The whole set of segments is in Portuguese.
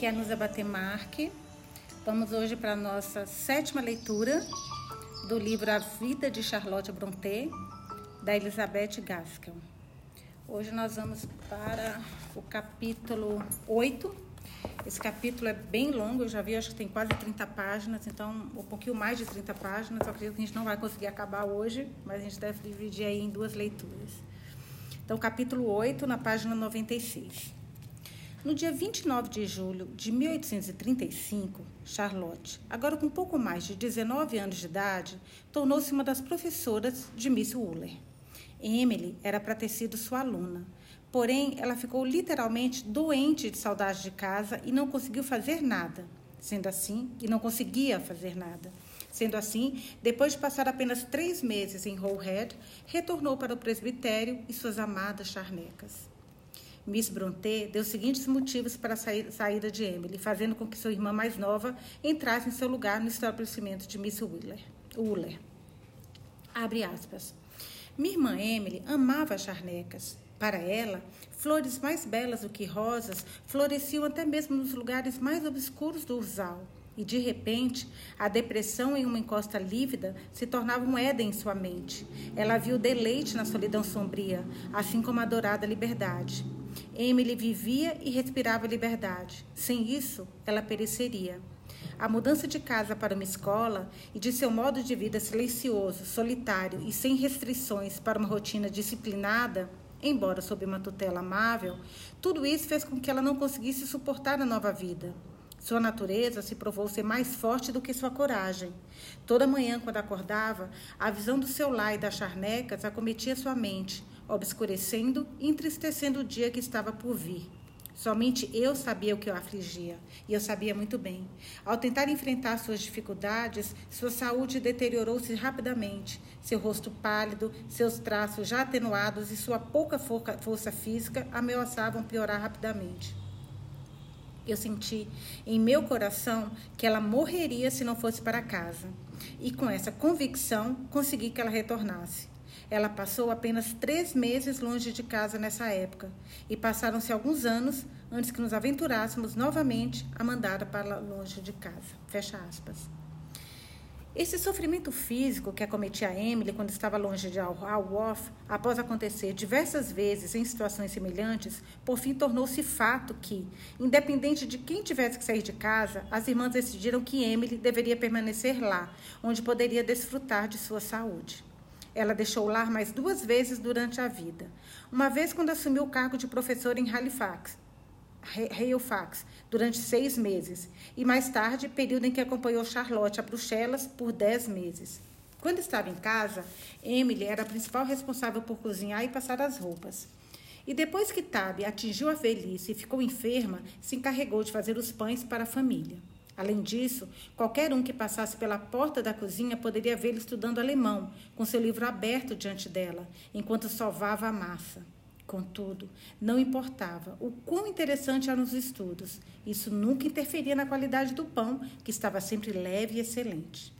aqui é a Nusa Batemarque. Vamos hoje para a nossa sétima leitura do livro A Vida de Charlotte Brontë, da Elizabeth Gaskell. Hoje nós vamos para o capítulo 8. Esse capítulo é bem longo, eu já vi, acho que tem quase 30 páginas, então um pouquinho mais de 30 páginas. Eu acredito que a gente não vai conseguir acabar hoje, mas a gente deve dividir aí em duas leituras. Então, capítulo 8, na página 96. No dia 29 de julho de 1835, Charlotte, agora com pouco mais de 19 anos de idade, tornou-se uma das professoras de Miss Wooler. Emily era para ter sido sua aluna, porém ela ficou literalmente doente de saudade de casa e não conseguiu fazer nada. Sendo assim, e não conseguia fazer nada. Sendo assim, depois de passar apenas três meses em Roehead, retornou para o presbitério e suas amadas charnecas. Miss Brontë deu os seguintes motivos para a saída de Emily, fazendo com que sua irmã mais nova entrasse em seu lugar no estabelecimento de Miss Wheeler. Wheeler. Abre aspas. Minha irmã Emily amava as charnecas. Para ela, flores mais belas do que rosas floresciam até mesmo nos lugares mais obscuros do ursal. E de repente, a depressão em uma encosta lívida se tornava um Éden em sua mente. Ela viu deleite na solidão sombria, assim como a adorada liberdade. Emily vivia e respirava liberdade. Sem isso, ela pereceria. A mudança de casa para uma escola e de seu modo de vida silencioso, solitário e sem restrições para uma rotina disciplinada, embora sob uma tutela amável, tudo isso fez com que ela não conseguisse suportar a nova vida. Sua natureza se provou ser mais forte do que sua coragem. Toda manhã, quando acordava, a visão do seu lar e das charnecas acometia sua mente, obscurecendo e entristecendo o dia que estava por vir. Somente eu sabia o que o afligia, e eu sabia muito bem. Ao tentar enfrentar suas dificuldades, sua saúde deteriorou-se rapidamente. Seu rosto pálido, seus traços já atenuados e sua pouca força física ameaçavam piorar rapidamente. Eu senti em meu coração que ela morreria se não fosse para casa. E com essa convicção, consegui que ela retornasse. Ela passou apenas três meses longe de casa nessa época, e passaram-se alguns anos antes que nos aventurássemos novamente a mandar para longe de casa. Fecha aspas. Esse sofrimento físico que acometia a Emily quando estava longe de Alworth, após acontecer diversas vezes em situações semelhantes, por fim tornou-se fato que, independente de quem tivesse que sair de casa, as irmãs decidiram que Emily deveria permanecer lá, onde poderia desfrutar de sua saúde. Ela deixou o lar mais duas vezes durante a vida. Uma vez quando assumiu o cargo de professora em Halifax, Halifax, durante seis meses, e mais tarde, período em que acompanhou Charlotte a Bruxelas por dez meses. Quando estava em casa, Emily era a principal responsável por cozinhar e passar as roupas. E depois que Tabby atingiu a velhice e ficou enferma, se encarregou de fazer os pães para a família. Além disso, qualquer um que passasse pela porta da cozinha poderia vê-lo estudando alemão, com seu livro aberto diante dela, enquanto sovava a massa. Contudo, não importava o quão interessante eram os estudos, isso nunca interferia na qualidade do pão, que estava sempre leve e excelente.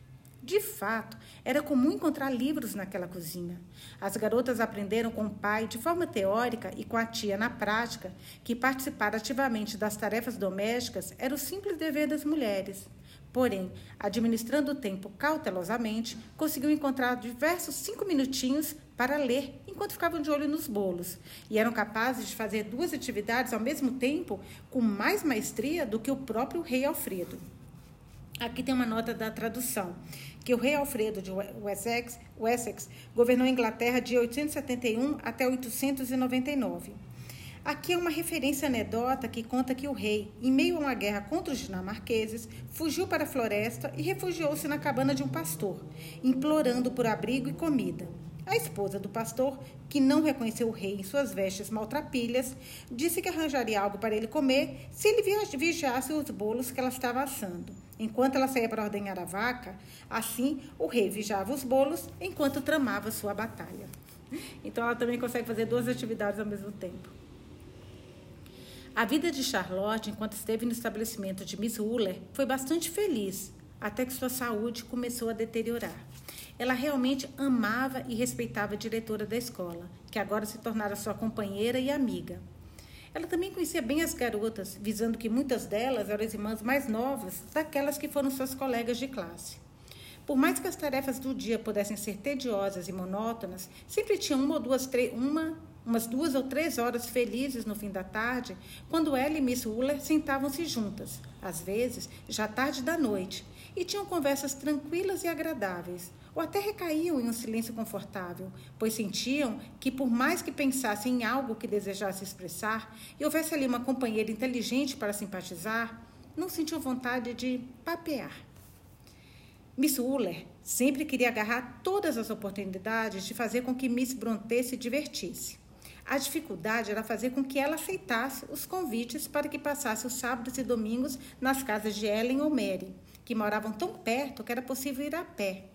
De fato, era comum encontrar livros naquela cozinha. As garotas aprenderam com o pai, de forma teórica, e com a tia, na prática, que participar ativamente das tarefas domésticas era o simples dever das mulheres. Porém, administrando o tempo cautelosamente, conseguiu encontrar diversos cinco minutinhos para ler enquanto ficavam de olho nos bolos, e eram capazes de fazer duas atividades ao mesmo tempo com mais maestria do que o próprio rei Alfredo. Aqui tem uma nota da tradução, que o rei Alfredo de Wessex, Wessex governou a Inglaterra de 871 até 899. Aqui é uma referência anedota que conta que o rei, em meio a uma guerra contra os dinamarqueses, fugiu para a floresta e refugiou-se na cabana de um pastor, implorando por abrigo e comida. A esposa do pastor, que não reconheceu o rei em suas vestes maltrapilhas, disse que arranjaria algo para ele comer se ele vigiasse os bolos que ela estava assando. Enquanto ela saía para ordenhar a vaca, assim o rei vigiava os bolos enquanto tramava sua batalha. Então ela também consegue fazer duas atividades ao mesmo tempo. A vida de Charlotte, enquanto esteve no estabelecimento de Miss Wooler, foi bastante feliz, até que sua saúde começou a deteriorar. Ela realmente amava e respeitava a diretora da escola, que agora se tornara sua companheira e amiga. Ela também conhecia bem as garotas, visando que muitas delas eram as irmãs mais novas daquelas que foram suas colegas de classe. Por mais que as tarefas do dia pudessem ser tediosas e monótonas, sempre tinha uma ou duas, uma, umas duas ou três horas felizes no fim da tarde, quando ela e Miss Uller sentavam-se juntas, às vezes já tarde da noite, e tinham conversas tranquilas e agradáveis, ou até recaíam em um silêncio confortável, pois sentiam que, por mais que pensassem em algo que desejasse expressar e houvesse ali uma companheira inteligente para simpatizar, não sentiam vontade de papear. Miss Uller sempre queria agarrar todas as oportunidades de fazer com que Miss Brontë se divertisse. A dificuldade era fazer com que ela aceitasse os convites para que passasse os sábados e domingos nas casas de Ellen ou Mary, que moravam tão perto que era possível ir a pé.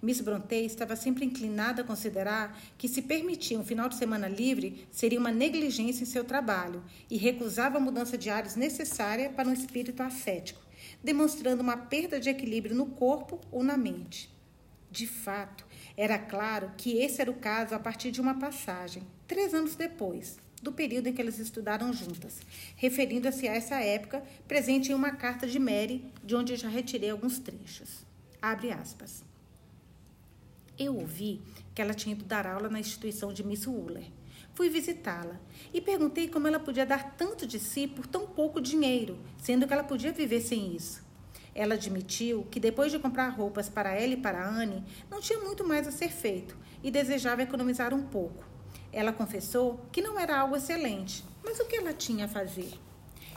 Miss Brontë estava sempre inclinada a considerar que se permitir um final de semana livre seria uma negligência em seu trabalho e recusava a mudança de ares necessária para um espírito ascético, demonstrando uma perda de equilíbrio no corpo ou na mente. De fato, era claro que esse era o caso a partir de uma passagem, três anos depois, do período em que elas estudaram juntas, referindo-se a essa época, presente em uma carta de Mary, de onde já retirei alguns trechos. Abre aspas. Eu ouvi que ela tinha ido dar aula na instituição de Miss Wooler. Fui visitá-la e perguntei como ela podia dar tanto de si por tão pouco dinheiro, sendo que ela podia viver sem isso. Ela admitiu que depois de comprar roupas para ela e para Anne, não tinha muito mais a ser feito e desejava economizar um pouco. Ela confessou que não era algo excelente, mas o que ela tinha a fazer?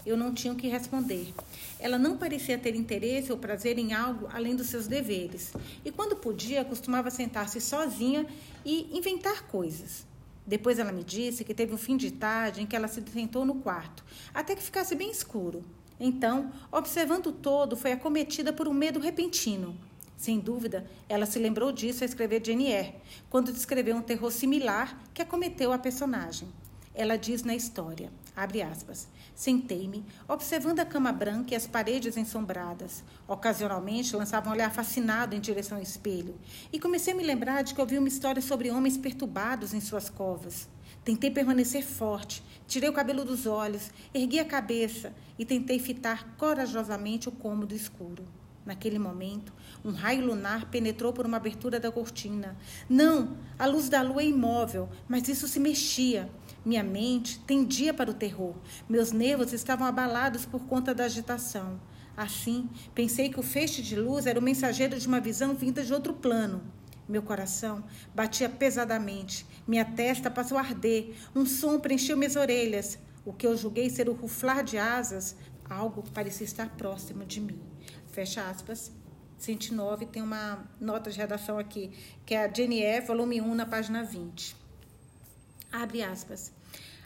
Eu não tinha o que responder. Ela não parecia ter interesse ou prazer em algo além dos seus deveres. E quando podia, costumava sentar-se sozinha e inventar coisas. Depois ela me disse que teve um fim de tarde em que ela se sentou no quarto, até que ficasse bem escuro. Então, observando todo, foi acometida por um medo repentino. Sem dúvida, ela se lembrou disso ao escrever Jane quando descreveu um terror similar que acometeu a personagem. Ela diz na história, abre aspas, Sentei-me, observando a cama branca e as paredes ensombradas. Ocasionalmente lançava um olhar fascinado em direção ao espelho. E comecei a me lembrar de que ouvi uma história sobre homens perturbados em suas covas. Tentei permanecer forte, tirei o cabelo dos olhos, ergui a cabeça e tentei fitar corajosamente o cômodo escuro. Naquele momento, um raio lunar penetrou por uma abertura da cortina. Não, a luz da lua é imóvel, mas isso se mexia. Minha mente tendia para o terror. Meus nervos estavam abalados por conta da agitação. Assim, pensei que o feixe de luz era o mensageiro de uma visão vinda de outro plano. Meu coração batia pesadamente. Minha testa passou a arder. Um som preencheu minhas orelhas. O que eu julguei ser o ruflar de asas, algo parecia estar próximo de mim. Fecha aspas. 109 tem uma nota de redação aqui, que é a Jenny volume 1, na página 20. Abre aspas.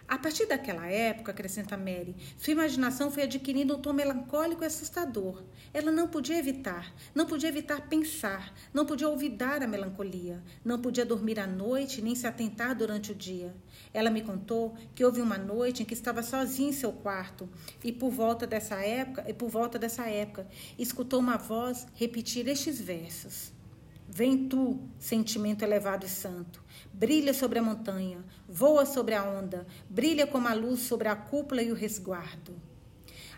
A partir daquela época, acrescenta Mary, sua imaginação foi adquirindo um tom melancólico e assustador. Ela não podia evitar, não podia evitar pensar, não podia olvidar a melancolia, não podia dormir à noite nem se atentar durante o dia. Ela me contou que houve uma noite em que estava sozinha em seu quarto e por volta dessa época, e por volta dessa época, escutou uma voz repetir estes versos: Vem tu, sentimento elevado e santo, brilha sobre a montanha, voa sobre a onda, brilha como a luz sobre a cúpula e o resguardo.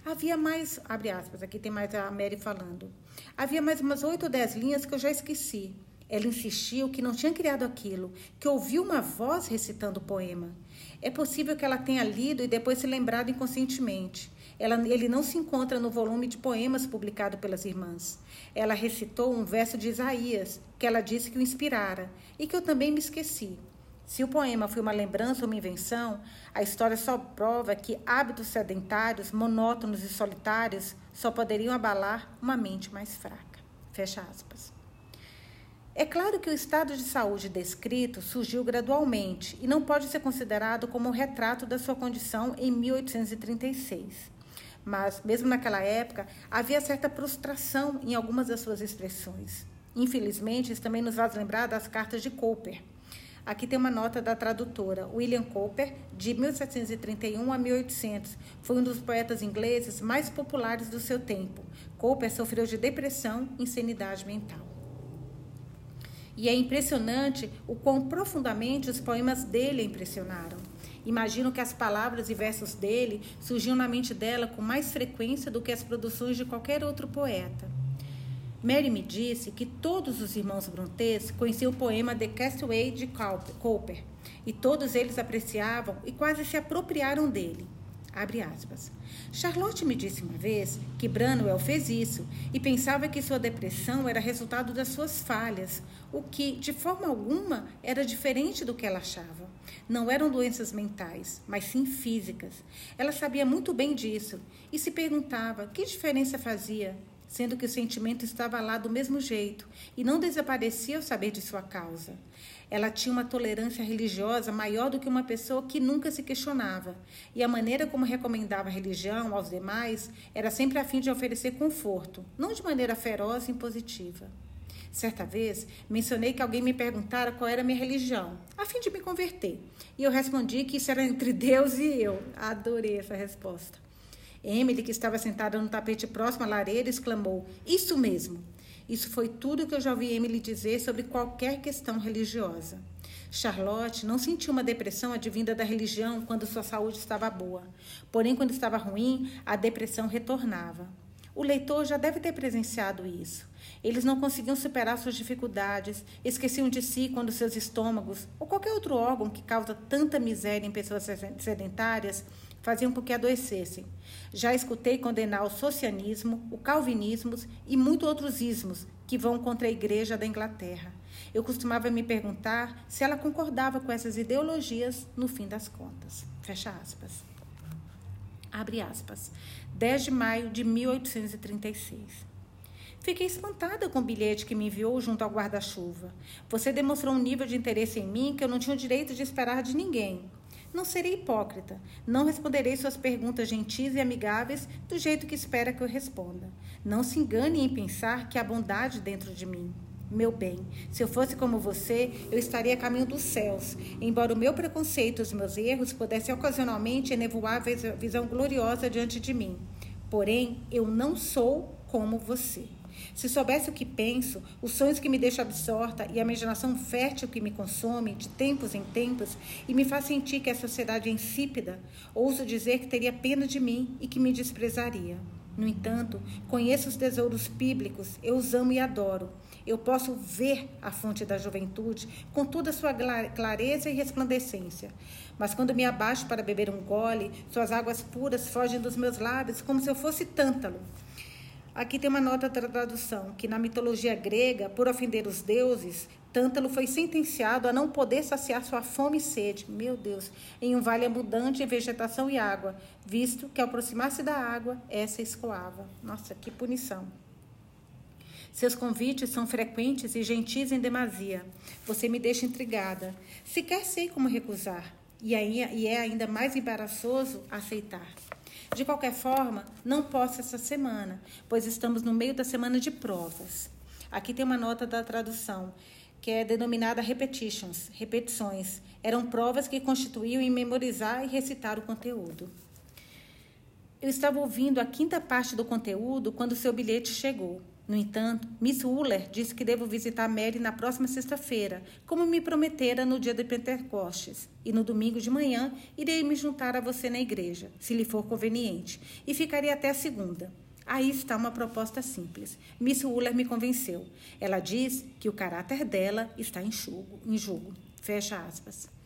Havia mais, abre aspas, aqui tem mais a Mary falando. Havia mais umas oito ou dez linhas que eu já esqueci. Ela insistiu que não tinha criado aquilo, que ouviu uma voz recitando o poema. É possível que ela tenha lido e depois se lembrado inconscientemente. Ela, ele não se encontra no volume de poemas publicado pelas irmãs. Ela recitou um verso de Isaías, que ela disse que o inspirara, e que eu também me esqueci. Se o poema foi uma lembrança ou uma invenção, a história só prova que hábitos sedentários, monótonos e solitários só poderiam abalar uma mente mais fraca. Fecha aspas. É claro que o estado de saúde descrito surgiu gradualmente e não pode ser considerado como um retrato da sua condição em 1836 mas mesmo naquela época havia certa prostração em algumas das suas expressões. Infelizmente, isso também nos faz lembrar das cartas de Cooper. Aqui tem uma nota da tradutora William Cooper, de 1731 a 1800. Foi um dos poetas ingleses mais populares do seu tempo. Cooper sofreu de depressão e insanidade mental. E é impressionante o quão profundamente os poemas dele impressionaram. Imagino que as palavras e versos dele surgiam na mente dela com mais frequência do que as produções de qualquer outro poeta. Mary me disse que todos os irmãos Brontes conheciam o poema The Castaway de Cowper e todos eles apreciavam e quase se apropriaram dele. Charlotte me disse uma vez que Branwell fez isso e pensava que sua depressão era resultado das suas falhas, o que, de forma alguma, era diferente do que ela achava. Não eram doenças mentais, mas sim físicas. Ela sabia muito bem disso e se perguntava que diferença fazia, sendo que o sentimento estava lá do mesmo jeito e não desaparecia ao saber de sua causa. Ela tinha uma tolerância religiosa maior do que uma pessoa que nunca se questionava, e a maneira como recomendava a religião aos demais era sempre a fim de oferecer conforto, não de maneira feroz e impositiva. Certa vez, mencionei que alguém me perguntara qual era a minha religião, a fim de me converter, e eu respondi que isso era entre Deus e eu. Adorei essa resposta. Emily, que estava sentada no tapete próximo à lareira, exclamou: Isso mesmo! Isso foi tudo que eu já ouvi Emily dizer sobre qualquer questão religiosa. Charlotte não sentiu uma depressão advinda da religião quando sua saúde estava boa. Porém, quando estava ruim, a depressão retornava. O leitor já deve ter presenciado isso. Eles não conseguiam superar suas dificuldades, esqueciam de si quando seus estômagos ou qualquer outro órgão que causa tanta miséria em pessoas sedentárias faziam com que adoecessem. Já escutei condenar o socianismo, o calvinismo e muitos outros ismos que vão contra a igreja da Inglaterra. Eu costumava me perguntar se ela concordava com essas ideologias no fim das contas. Fecha aspas. Abre aspas. 10 de maio de 1836. Fiquei espantada com o bilhete que me enviou junto ao guarda-chuva. Você demonstrou um nível de interesse em mim que eu não tinha o direito de esperar de ninguém. Não serei hipócrita. Não responderei suas perguntas gentis e amigáveis do jeito que espera que eu responda. Não se engane em pensar que há bondade dentro de mim. Meu bem, se eu fosse como você, eu estaria a caminho dos céus, embora o meu preconceito e os meus erros pudessem ocasionalmente enevoar a visão gloriosa diante de mim. Porém, eu não sou como você. Se soubesse o que penso, os sonhos que me deixam absorta e a imaginação fértil que me consome de tempos em tempos e me faz sentir que a sociedade é insípida, ouso dizer que teria pena de mim e que me desprezaria. No entanto, conheço os tesouros bíblicos, eu os amo e adoro. Eu posso ver a fonte da juventude com toda a sua clareza e resplandecência. Mas quando me abaixo para beber um gole, suas águas puras fogem dos meus lábios como se eu fosse tântalo. Aqui tem uma nota da tradução, que na mitologia grega, por ofender os deuses, Tântalo foi sentenciado a não poder saciar sua fome e sede, meu Deus, em um vale abundante em vegetação e água, visto que ao aproximar-se da água, essa escoava. Nossa, que punição. Seus convites são frequentes e gentis em demasia. Você me deixa intrigada. Sequer sei como recusar. E, aí, e é ainda mais embaraçoso aceitar. De qualquer forma, não posso essa semana, pois estamos no meio da semana de provas. Aqui tem uma nota da tradução, que é denominada repetitions, repetições. Eram provas que constituíam em memorizar e recitar o conteúdo. Eu estava ouvindo a quinta parte do conteúdo quando seu bilhete chegou. No entanto, Miss Uller disse que devo visitar Mary na próxima sexta-feira, como me prometera no dia de Pentecostes. E no domingo de manhã irei me juntar a você na igreja, se lhe for conveniente, e ficarei até a segunda. Aí está uma proposta simples. Miss Uller me convenceu. Ela diz que o caráter dela está em jogo. Em jogo. Fecha aspas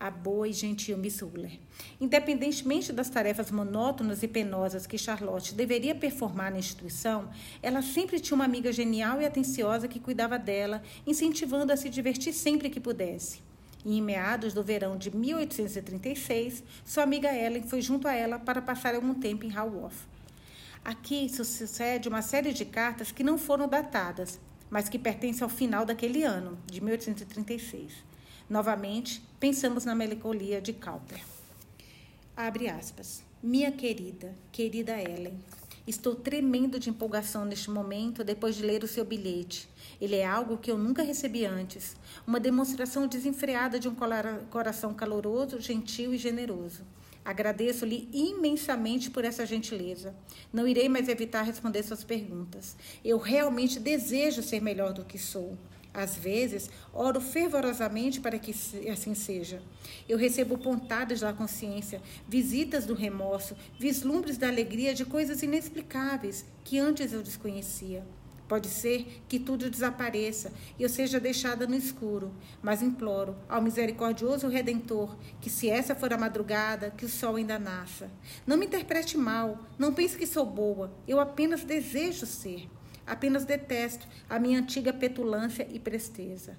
a boa e gentil Miss Uller. Independentemente das tarefas monótonas e penosas que Charlotte deveria performar na instituição, ela sempre tinha uma amiga genial e atenciosa que cuidava dela, incentivando a se divertir sempre que pudesse. E em meados do verão de 1836, sua amiga Ellen foi junto a ela para passar algum tempo em Haworth. Aqui sucede uma série de cartas que não foram datadas, mas que pertencem ao final daquele ano, de 1836. Novamente, pensamos na melancolia de Cowper. Abre aspas. Minha querida, querida Ellen, estou tremendo de empolgação neste momento depois de ler o seu bilhete. Ele é algo que eu nunca recebi antes, uma demonstração desenfreada de um coração caloroso, gentil e generoso. Agradeço-lhe imensamente por essa gentileza. Não irei mais evitar responder suas perguntas. Eu realmente desejo ser melhor do que sou. Às vezes, oro fervorosamente para que assim seja. Eu recebo pontadas da consciência, visitas do remorso, vislumbres da alegria de coisas inexplicáveis que antes eu desconhecia. Pode ser que tudo desapareça e eu seja deixada no escuro, mas imploro ao misericordioso Redentor que, se essa for a madrugada, que o sol ainda nasça. Não me interprete mal, não pense que sou boa, eu apenas desejo ser. Apenas detesto a minha antiga petulância e presteza.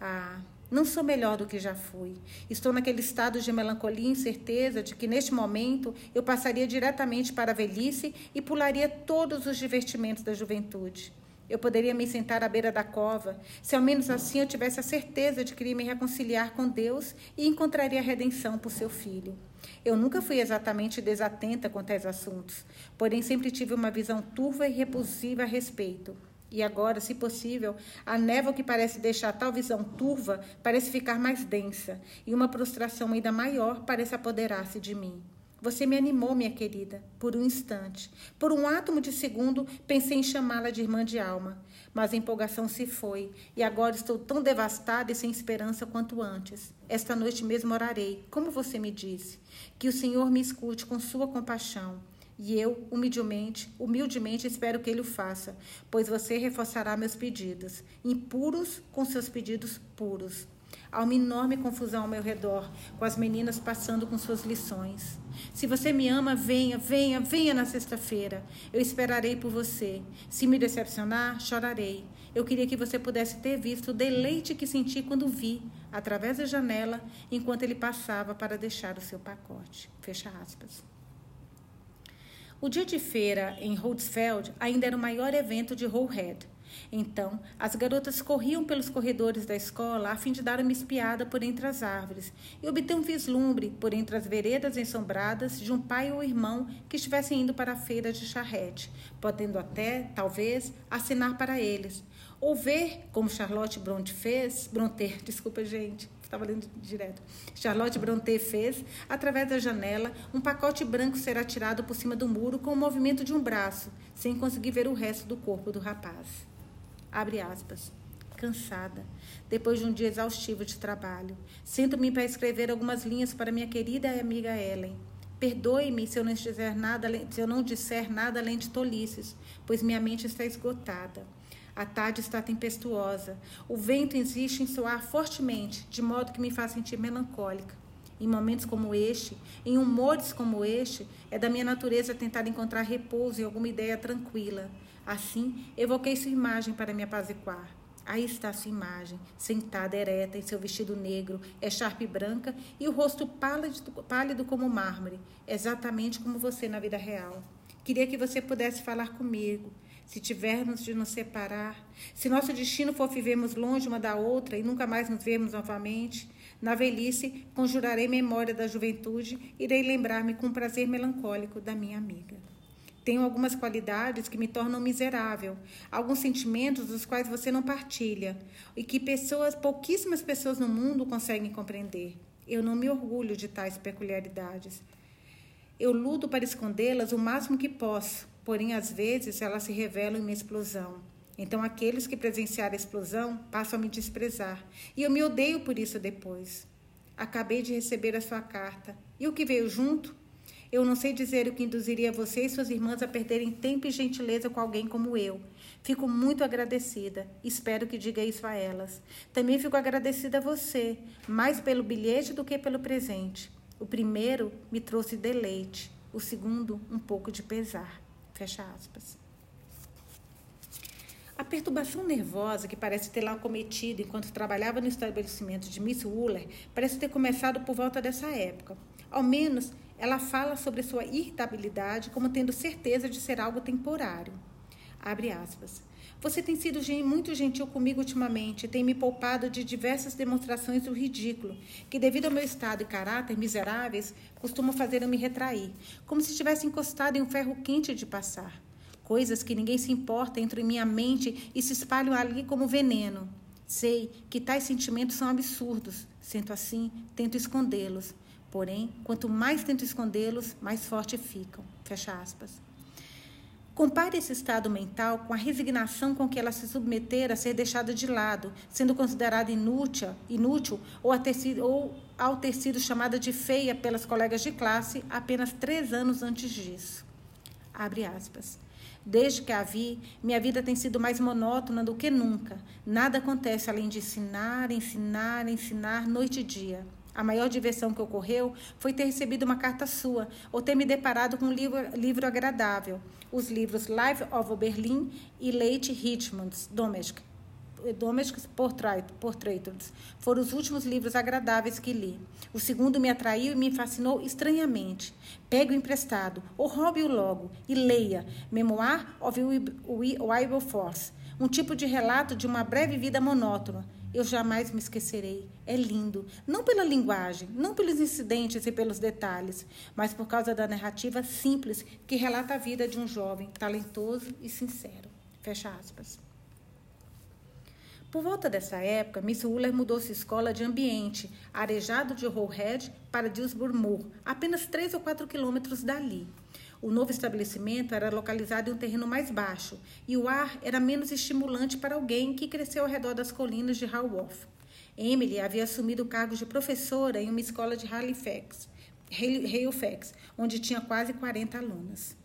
Ah, não sou melhor do que já fui. Estou naquele estado de melancolia e incerteza de que, neste momento, eu passaria diretamente para a velhice e pularia todos os divertimentos da juventude. Eu poderia me sentar à beira da cova, se ao menos assim eu tivesse a certeza de que iria me reconciliar com Deus e encontraria redenção por seu filho. Eu nunca fui exatamente desatenta quanto a esses assuntos, porém sempre tive uma visão turva e repulsiva a respeito. E agora, se possível, a névoa que parece deixar tal visão turva parece ficar mais densa, e uma prostração ainda maior parece apoderar-se de mim. Você me animou, minha querida, por um instante. Por um átomo de segundo, pensei em chamá-la de irmã de alma. Mas a empolgação se foi, e agora estou tão devastada e sem esperança quanto antes. Esta noite mesmo orarei, como você me disse. Que o Senhor me escute com sua compaixão. E eu, humildemente, humildemente espero que ele o faça, pois você reforçará meus pedidos, impuros com seus pedidos puros. Há uma enorme confusão ao meu redor, com as meninas passando com suas lições. Se você me ama, venha, venha, venha na sexta-feira. Eu esperarei por você. Se me decepcionar, chorarei. Eu queria que você pudesse ter visto o deleite que senti quando vi, através da janela, enquanto ele passava para deixar o seu pacote. Fecha aspas. O dia de feira em Rhodesfeld ainda era o maior evento de Roehead. Então, as garotas corriam pelos corredores da escola a fim de dar uma espiada por entre as árvores e obter um vislumbre por entre as veredas ensombradas de um pai ou irmão que estivessem indo para a feira de charrete, podendo até, talvez, assinar para eles. Ou ver, como Charlotte Bronte fez, desculpa, gente, estava lendo direto. Charlotte Bronte fez, através da janela, um pacote branco ser atirado por cima do muro com o movimento de um braço, sem conseguir ver o resto do corpo do rapaz. Abre aspas. Cansada, depois de um dia exaustivo de trabalho, sento-me para escrever algumas linhas para minha querida amiga Ellen. Perdoe-me se eu não disser nada, se eu não disser nada além de tolices, pois minha mente está esgotada. A tarde está tempestuosa. O vento insiste em soar fortemente, de modo que me faz sentir melancólica. Em momentos como este, em humores como este, é da minha natureza tentar encontrar repouso em alguma ideia tranquila. Assim, evoquei sua imagem para me apaziguar. Aí está sua imagem, sentada ereta em seu vestido negro, echarpe branca e o rosto pálido, pálido como mármore, exatamente como você na vida real. Queria que você pudesse falar comigo. Se tivermos de nos separar, se nosso destino for vivermos longe uma da outra e nunca mais nos vermos novamente, na velhice conjurarei memória da juventude e irei lembrar-me com prazer melancólico da minha amiga. Tenho algumas qualidades que me tornam miserável, alguns sentimentos dos quais você não partilha e que pessoas, pouquíssimas pessoas no mundo conseguem compreender. Eu não me orgulho de tais peculiaridades. Eu luto para escondê-las o máximo que posso, porém às vezes elas se revelam em minha explosão. Então aqueles que presenciaram a explosão passam a me desprezar, e eu me odeio por isso depois. Acabei de receber a sua carta. E o que veio junto? Eu não sei dizer o que induziria você e suas irmãs a perderem tempo e gentileza com alguém como eu. Fico muito agradecida. Espero que diga isso a elas. Também fico agradecida a você, mais pelo bilhete do que pelo presente. O primeiro me trouxe deleite, o segundo, um pouco de pesar. Fecha aspas. A perturbação nervosa que parece ter lá cometido enquanto trabalhava no estabelecimento de Miss Wooler parece ter começado por volta dessa época. Ao menos ela fala sobre sua irritabilidade como tendo certeza de ser algo temporário. Abre aspas. Você tem sido muito gentil comigo ultimamente tem me poupado de diversas demonstrações do ridículo, que, devido ao meu estado e caráter miseráveis, costumam fazer eu me retrair, como se estivesse encostado em um ferro quente de passar. Coisas que ninguém se importa entram em minha mente e se espalham ali como veneno. Sei que tais sentimentos são absurdos, sendo assim, tento escondê-los, Porém, quanto mais tento escondê-los, mais forte ficam. Fecha aspas. Compare esse estado mental com a resignação com que ela se submetera a ser deixada de lado, sendo considerada inútil, inútil ou, ter sido, ou ao ter sido chamada de feia pelas colegas de classe apenas três anos antes disso. Abre aspas. Desde que a vi, minha vida tem sido mais monótona do que nunca. Nada acontece além de ensinar, ensinar, ensinar, noite e dia. A maior diversão que ocorreu foi ter recebido uma carta sua ou ter me deparado com um livro, livro agradável. Os livros Life of Berlin e Leite Richmond's Domestic, Domestic Portraits foram os últimos livros agradáveis que li. O segundo me atraiu e me fascinou estranhamente. Pegue o emprestado, ou roube-o logo, e leia Memoir of Wilberforce, um tipo de relato de uma breve vida monótona eu jamais me esquecerei. É lindo, não pela linguagem, não pelos incidentes e pelos detalhes, mas por causa da narrativa simples que relata a vida de um jovem talentoso e sincero. Fecha aspas. Por volta dessa época, Miss Wooler mudou sua escola de ambiente, arejado de Roehead para Dillsborough Moor, apenas 3 ou 4 quilômetros dali. O novo estabelecimento era localizado em um terreno mais baixo e o ar era menos estimulante para alguém que cresceu ao redor das colinas de Haworth. Emily havia assumido o cargo de professora em uma escola de Halifax, Halifax onde tinha quase 40 alunas.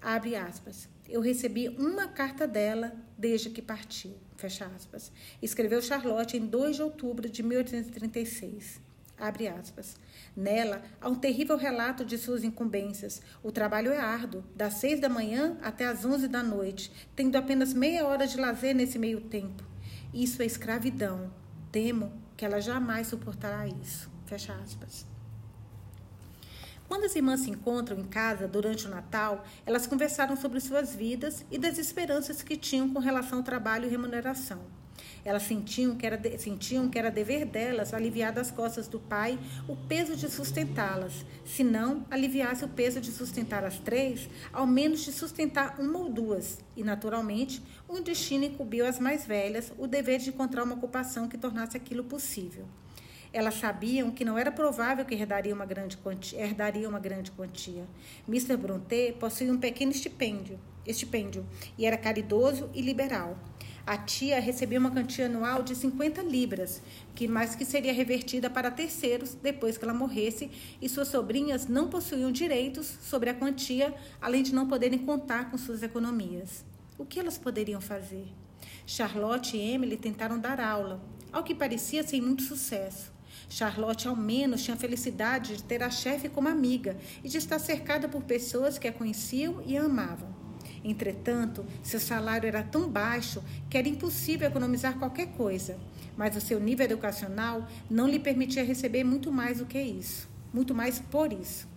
Abre aspas. Eu recebi uma carta dela desde que partiu. Fecha aspas. Escreveu Charlotte em 2 de outubro de 1836. Abre aspas. Nela há um terrível relato de suas incumbências. O trabalho é árduo, das seis da manhã até as onze da noite, tendo apenas meia hora de lazer nesse meio tempo. Isso é escravidão. Temo que ela jamais suportará isso. Fecha aspas. Quando as irmãs se encontram em casa durante o Natal, elas conversaram sobre suas vidas e das esperanças que tinham com relação ao trabalho e remuneração. Elas sentiam que, era sentiam que era dever delas aliviar das costas do pai o peso de sustentá-las. Se não aliviasse o peso de sustentar as três, ao menos de sustentar uma ou duas. E, naturalmente, um destino incumbiu às mais velhas o dever de encontrar uma ocupação que tornasse aquilo possível. Elas sabiam que não era provável que herdaria uma grande quantia. Herdaria uma grande quantia. Mr. Brontë possuía um pequeno estipêndio, estipêndio e era caridoso e liberal. A tia recebia uma quantia anual de 50 libras, que mais que seria revertida para terceiros depois que ela morresse, e suas sobrinhas não possuíam direitos sobre a quantia, além de não poderem contar com suas economias. O que elas poderiam fazer? Charlotte e Emily tentaram dar aula, ao que parecia sem muito sucesso. Charlotte, ao menos, tinha a felicidade de ter a chefe como amiga e de estar cercada por pessoas que a conheciam e a amavam. Entretanto, seu salário era tão baixo que era impossível economizar qualquer coisa, mas o seu nível educacional não lhe permitia receber muito mais do que isso, muito mais por isso.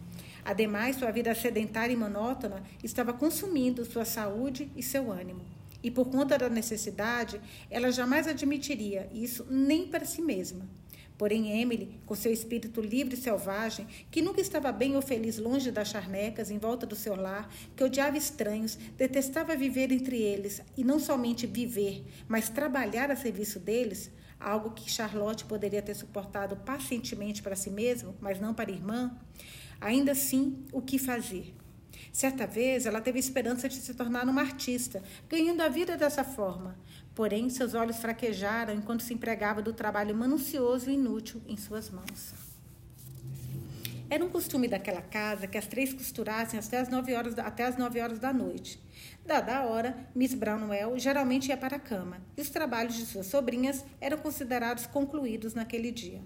Ademais, sua vida sedentária e monótona estava consumindo sua saúde e seu ânimo. E por conta da necessidade, ela jamais admitiria isso nem para si mesma. Porém, Emily, com seu espírito livre e selvagem, que nunca estava bem ou feliz longe das charnecas, em volta do seu lar, que odiava estranhos, detestava viver entre eles, e não somente viver, mas trabalhar a serviço deles, algo que Charlotte poderia ter suportado pacientemente para si mesmo, mas não para a irmã, ainda assim, o que fazer? Certa vez, ela teve esperança de se tornar uma artista, ganhando a vida dessa forma. Porém, seus olhos fraquejaram enquanto se empregava do trabalho minucioso e inútil em suas mãos. Era um costume daquela casa que as três costurassem até as nove horas, até as horas da noite. Dada a hora, Miss Brownwell geralmente ia para a cama, e os trabalhos de suas sobrinhas eram considerados concluídos naquele dia.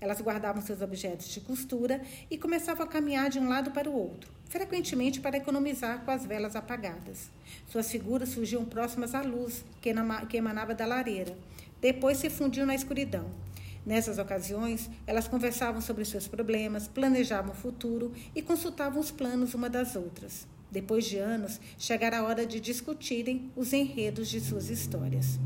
Elas guardavam seus objetos de costura e começavam a caminhar de um lado para o outro, frequentemente para economizar com as velas apagadas. Suas figuras surgiam próximas à luz que emanava da lareira. Depois se fundiam na escuridão. Nessas ocasiões, elas conversavam sobre seus problemas, planejavam o futuro e consultavam os planos uma das outras. Depois de anos, chegara a hora de discutirem os enredos de suas histórias.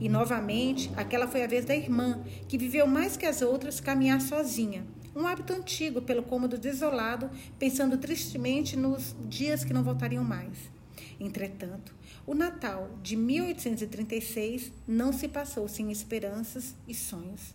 E novamente, aquela foi a vez da irmã, que viveu mais que as outras caminhar sozinha, um hábito antigo pelo cômodo desolado, pensando tristemente nos dias que não voltariam mais. Entretanto, o Natal de 1836 não se passou sem esperanças e sonhos.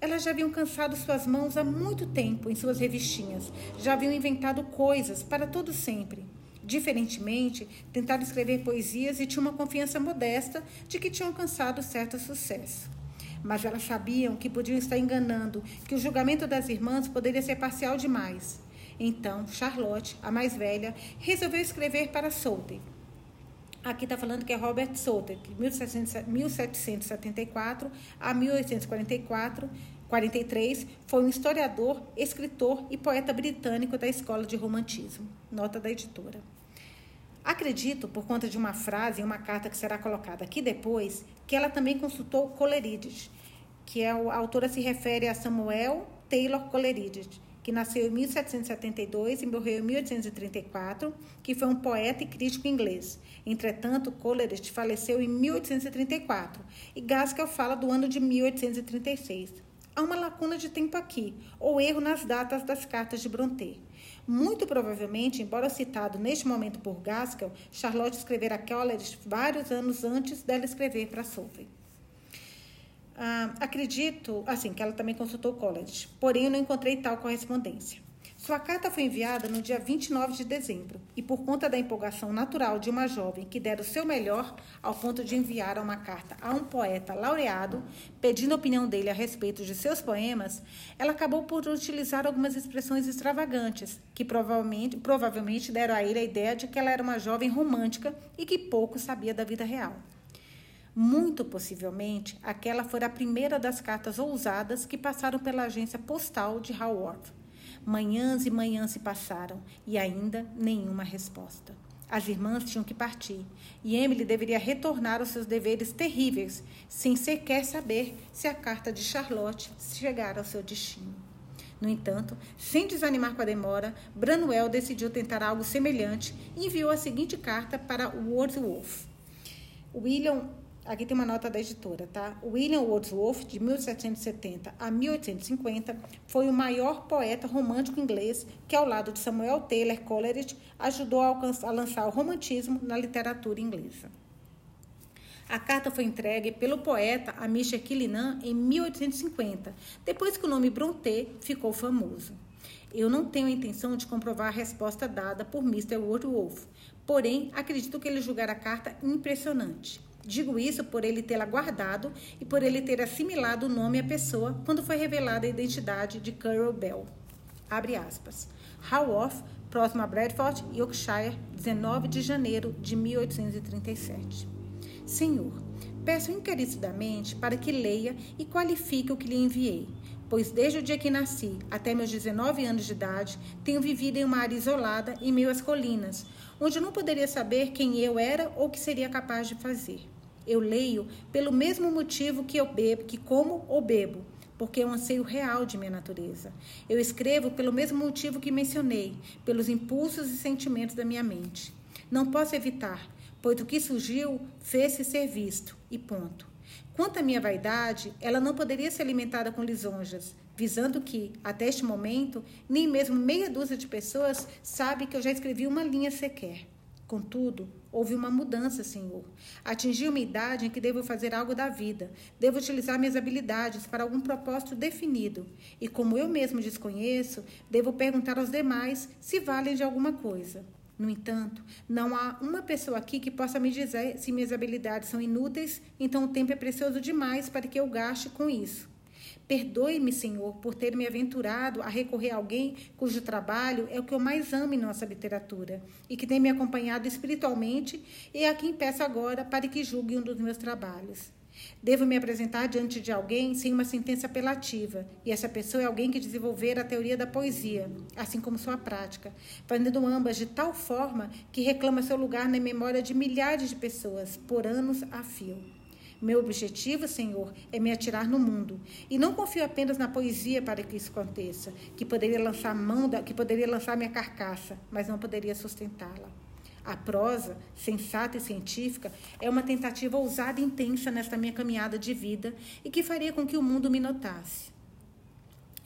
Elas já haviam cansado suas mãos há muito tempo em suas revistinhas, já haviam inventado coisas para todo sempre. Diferentemente, tentaram escrever poesias e tinham uma confiança modesta de que tinham alcançado certo sucesso. Mas elas sabiam que podiam estar enganando, que o julgamento das irmãs poderia ser parcial demais. Então, Charlotte, a mais velha, resolveu escrever para Solter. Aqui está falando que é Robert Solter, de 1774 a 1844, 43, foi um historiador, escritor e poeta britânico da escola de romantismo. Nota da editora. Acredito, por conta de uma frase em uma carta que será colocada aqui depois, que ela também consultou Coleridge, que é a autora se refere a Samuel Taylor Coleridge, que nasceu em 1772 e morreu em 1834, que foi um poeta e crítico inglês. Entretanto, Coleridge faleceu em 1834 e Gaskell fala do ano de 1836. Há uma lacuna de tempo aqui, ou erro nas datas das cartas de Brontë. Muito provavelmente, embora citado neste momento por Gaskell, Charlotte escrevera Coleridge vários anos antes dela escrever para Sophie. Ah, acredito, assim, que ela também consultou Coleridge, porém eu não encontrei tal correspondência. Sua carta foi enviada no dia 29 de dezembro e, por conta da empolgação natural de uma jovem que dera o seu melhor ao ponto de enviar uma carta a um poeta laureado, pedindo a opinião dele a respeito de seus poemas, ela acabou por utilizar algumas expressões extravagantes que provavelmente, provavelmente deram a ele a ideia de que ela era uma jovem romântica e que pouco sabia da vida real. Muito possivelmente, aquela foi a primeira das cartas ousadas que passaram pela agência postal de Haworth Manhãs e manhãs se passaram e ainda nenhuma resposta. As irmãs tinham que partir e Emily deveria retornar aos seus deveres terríveis, sem sequer saber se a carta de Charlotte chegara ao seu destino. No entanto, sem desanimar com a demora, Branwell decidiu tentar algo semelhante e enviou a seguinte carta para Wordsworth. William Aqui tem uma nota da editora, tá? William Wordsworth, de 1770 a 1850, foi o maior poeta romântico inglês que, ao lado de Samuel Taylor Coleridge, ajudou a, a lançar o romantismo na literatura inglesa. A carta foi entregue pelo poeta a Misha Kilinan em 1850, depois que o nome Brontë ficou famoso. Eu não tenho a intenção de comprovar a resposta dada por Mr. Wordsworth, porém acredito que ele julgar a carta impressionante. Digo isso por ele tê-la guardado e por ele ter assimilado o nome à pessoa quando foi revelada a identidade de Carol Bell. Abre aspas. Haworth, próximo a Bradford, Yorkshire, 19 de janeiro de 1837. Senhor, peço encarecidamente para que leia e qualifique o que lhe enviei, pois desde o dia que nasci até meus 19 anos de idade tenho vivido em uma área isolada em meio às colinas, onde não poderia saber quem eu era ou o que seria capaz de fazer. Eu leio pelo mesmo motivo que eu bebo, que como ou bebo, porque é um anseio real de minha natureza. Eu escrevo pelo mesmo motivo que mencionei, pelos impulsos e sentimentos da minha mente. Não posso evitar, pois o que surgiu fez-se ser visto, e ponto. Quanto à minha vaidade, ela não poderia ser alimentada com lisonjas, visando que, até este momento, nem mesmo meia dúzia de pessoas sabe que eu já escrevi uma linha sequer. Contudo, houve uma mudança, Senhor. Atingi uma idade em que devo fazer algo da vida, devo utilizar minhas habilidades para algum propósito definido, e como eu mesmo desconheço, devo perguntar aos demais se valem de alguma coisa. No entanto, não há uma pessoa aqui que possa me dizer se minhas habilidades são inúteis, então o tempo é precioso demais para que eu gaste com isso. Perdoe-me, Senhor, por ter me aventurado a recorrer a alguém cujo trabalho é o que eu mais amo em nossa literatura e que tem me acompanhado espiritualmente e a quem peço agora para que julgue um dos meus trabalhos. Devo me apresentar diante de alguém sem uma sentença apelativa, e essa pessoa é alguém que desenvolver a teoria da poesia, assim como sua prática, fazendo ambas de tal forma que reclama seu lugar na memória de milhares de pessoas por anos a fio. Meu objetivo, Senhor, é me atirar no mundo. E não confio apenas na poesia para que isso aconteça, que poderia lançar mão da, que poderia lançar minha carcaça, mas não poderia sustentá-la. A prosa, sensata e científica, é uma tentativa ousada e intensa nesta minha caminhada de vida e que faria com que o mundo me notasse.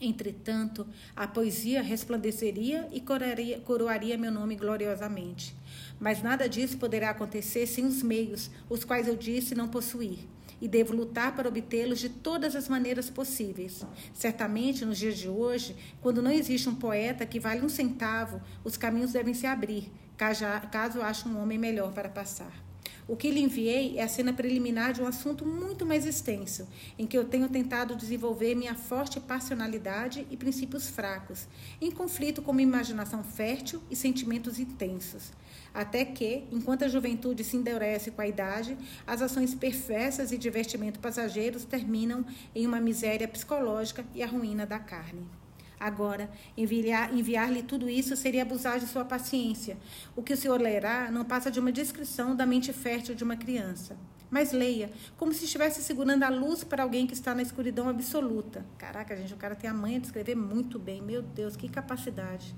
Entretanto, a poesia resplandeceria e coroaria, coroaria meu nome gloriosamente. Mas nada disso poderá acontecer sem os meios, os quais eu disse não possuir, e devo lutar para obtê-los de todas as maneiras possíveis. Certamente, nos dias de hoje, quando não existe um poeta que vale um centavo, os caminhos devem se abrir, caso ache um homem melhor para passar. O que lhe enviei é a cena preliminar de um assunto muito mais extenso, em que eu tenho tentado desenvolver minha forte passionalidade e princípios fracos, em conflito com uma imaginação fértil e sentimentos intensos. Até que, enquanto a juventude se endurece com a idade, as ações perversas e divertimento passageiros terminam em uma miséria psicológica e a ruína da carne. Agora, enviar-lhe tudo isso seria abusar de sua paciência. O que o senhor lerá não passa de uma descrição da mente fértil de uma criança. Mas leia, como se estivesse segurando a luz para alguém que está na escuridão absoluta. Caraca, gente, o cara tem a manha de escrever muito bem. Meu Deus, que capacidade.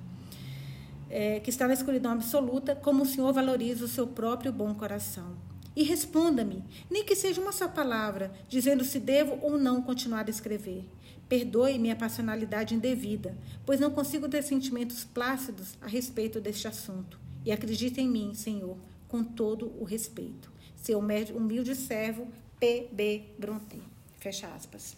É, que está na escuridão absoluta, como o Senhor valoriza o seu próprio bom coração. E responda-me, nem que seja uma só palavra, dizendo se devo ou não continuar a escrever. Perdoe minha passionalidade indevida, pois não consigo ter sentimentos plácidos a respeito deste assunto. E acredite em mim, Senhor, com todo o respeito. Seu humilde servo, P.B. Brontë. Fecha aspas.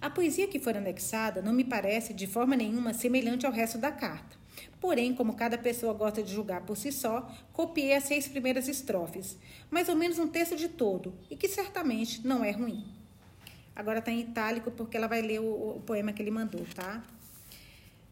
A poesia que for anexada não me parece de forma nenhuma semelhante ao resto da carta. Porém, como cada pessoa gosta de julgar por si só, copiei as seis primeiras estrofes, mais ou menos um terço de todo, e que certamente não é ruim. Agora está em itálico porque ela vai ler o, o poema que ele mandou, tá?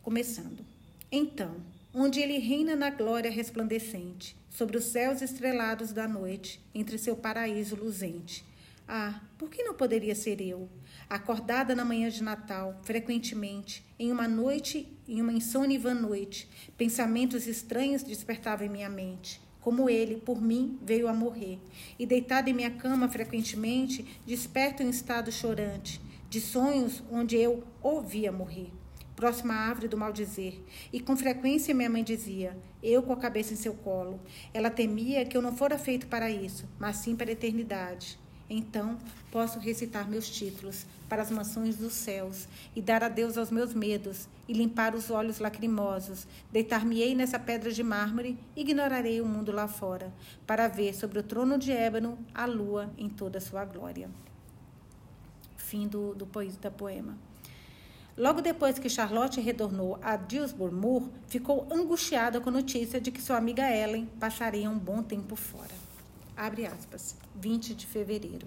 Começando. Então, onde ele reina na glória resplandecente, sobre os céus estrelados da noite, entre seu paraíso luzente. Ah, por que não poderia ser eu? Acordada na manhã de Natal, frequentemente, em uma noite, em uma insônia noite, pensamentos estranhos despertavam em minha mente como ele, por mim, veio a morrer. E deitado em minha cama frequentemente, desperto em estado chorante, de sonhos onde eu ouvia morrer. Próxima à árvore do maldizer. E com frequência minha mãe dizia, eu com a cabeça em seu colo. Ela temia que eu não fora feito para isso, mas sim para a eternidade. Então posso recitar meus títulos para as mansões dos céus e dar adeus aos meus medos e limpar os olhos lacrimosos. Deitar-me-ei nessa pedra de mármore e ignorarei o mundo lá fora para ver sobre o trono de ébano a lua em toda a sua glória. Fim do, do poema. Logo depois que Charlotte retornou a Dillsborough Moor, ficou angustiada com a notícia de que sua amiga Ellen passaria um bom tempo fora. Abre aspas. 20 de fevereiro.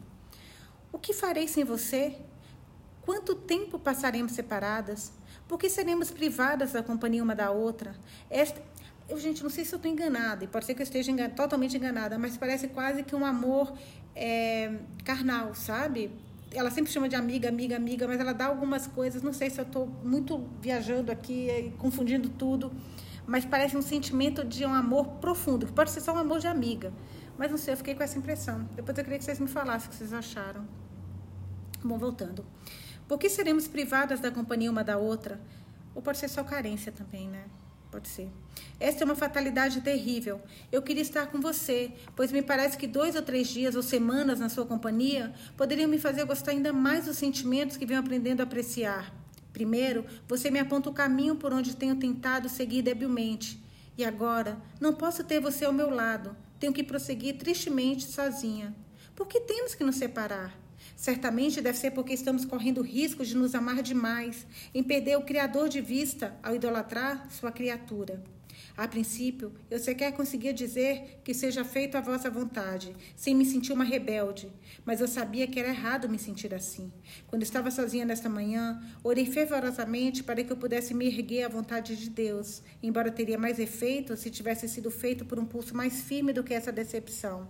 O que farei sem você? Quanto tempo passaremos separadas? Por que seremos privadas da companhia uma da outra? Esta, eu, gente, não sei se eu estou enganada, e pode ser que eu esteja engan totalmente enganada, mas parece quase que um amor é, carnal, sabe? Ela sempre chama de amiga, amiga, amiga, mas ela dá algumas coisas, não sei se eu estou muito viajando aqui, confundindo tudo, mas parece um sentimento de um amor profundo, que pode ser só um amor de amiga, mas não sei, eu fiquei com essa impressão. Depois eu queria que vocês me falassem o que vocês acharam. Bom, voltando. Por que seremos privadas da companhia uma da outra? Ou pode ser só carência também, né? Pode ser. Esta é uma fatalidade terrível. Eu queria estar com você, pois me parece que dois ou três dias ou semanas na sua companhia poderiam me fazer gostar ainda mais dos sentimentos que venho aprendendo a apreciar. Primeiro, você me aponta o caminho por onde tenho tentado seguir debilmente. E agora, não posso ter você ao meu lado. Tenho que prosseguir tristemente sozinha. Por que temos que nos separar? Certamente deve ser porque estamos correndo risco de nos amar demais, em perder o Criador de vista ao idolatrar sua criatura. A princípio, eu sequer conseguia dizer que seja feita a vossa vontade, sem me sentir uma rebelde, mas eu sabia que era errado me sentir assim. Quando estava sozinha nesta manhã, orei fervorosamente para que eu pudesse me erguer à vontade de Deus, embora teria mais efeito se tivesse sido feito por um pulso mais firme do que essa decepção.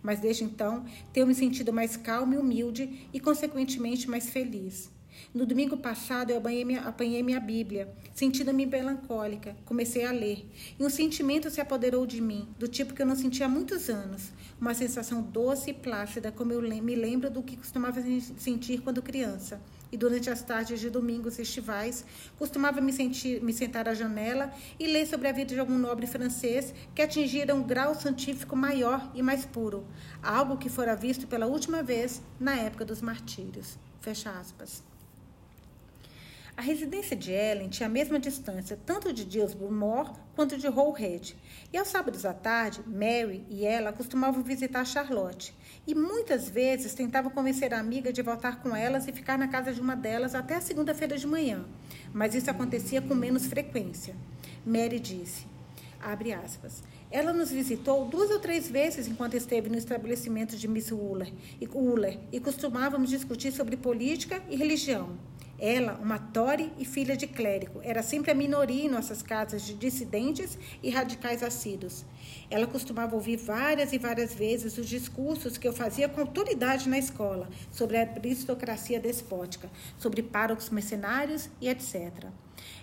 Mas desde então, tenho me sentido mais calma e humilde e, consequentemente, mais feliz. No domingo passado, eu apanhei minha, apanhei minha Bíblia, sentindo-me melancólica. Comecei a ler. E um sentimento se apoderou de mim, do tipo que eu não sentia há muitos anos. Uma sensação doce e plácida, como eu me lembro do que costumava sentir quando criança. E durante as tardes de domingos estivais, costumava me, sentir, me sentar à janela e ler sobre a vida de algum nobre francês que atingira um grau científico maior e mais puro, algo que fora visto pela última vez na época dos martírios. Fecha aspas. A residência de Ellen tinha a mesma distância tanto de Dillsborough Moor quanto de Roehead. E aos sábados à tarde, Mary e ela costumavam visitar Charlotte. E muitas vezes tentavam convencer a amiga de voltar com elas e ficar na casa de uma delas até a segunda-feira de manhã. Mas isso acontecia com menos frequência. Mary disse: Abre aspas. Ela nos visitou duas ou três vezes enquanto esteve no estabelecimento de Miss Uller e, Uller, e costumávamos discutir sobre política e religião. Ela, uma Tory e filha de clérigo, era sempre a minoria em nossas casas de dissidentes e radicais assíduos. Ela costumava ouvir várias e várias vezes os discursos que eu fazia com autoridade na escola sobre a aristocracia despótica, sobre párocos mercenários e etc.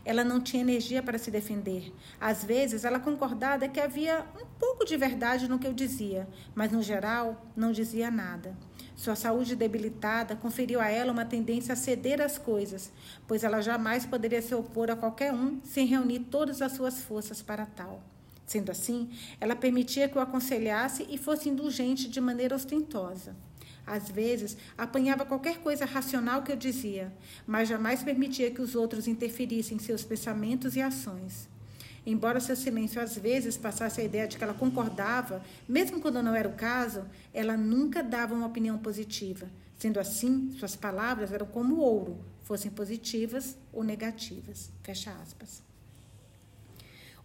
Ela não tinha energia para se defender. Às vezes, ela concordava que havia um pouco de verdade no que eu dizia, mas, no geral, não dizia nada. Sua saúde debilitada conferiu a ela uma tendência a ceder às coisas, pois ela jamais poderia se opor a qualquer um sem reunir todas as suas forças para tal. Sendo assim, ela permitia que o aconselhasse e fosse indulgente de maneira ostentosa. Às vezes, apanhava qualquer coisa racional que eu dizia, mas jamais permitia que os outros interferissem em seus pensamentos e ações. Embora seu silêncio às vezes passasse a ideia de que ela concordava, mesmo quando não era o caso, ela nunca dava uma opinião positiva. Sendo assim, suas palavras eram como ouro, fossem positivas ou negativas. Fecha aspas.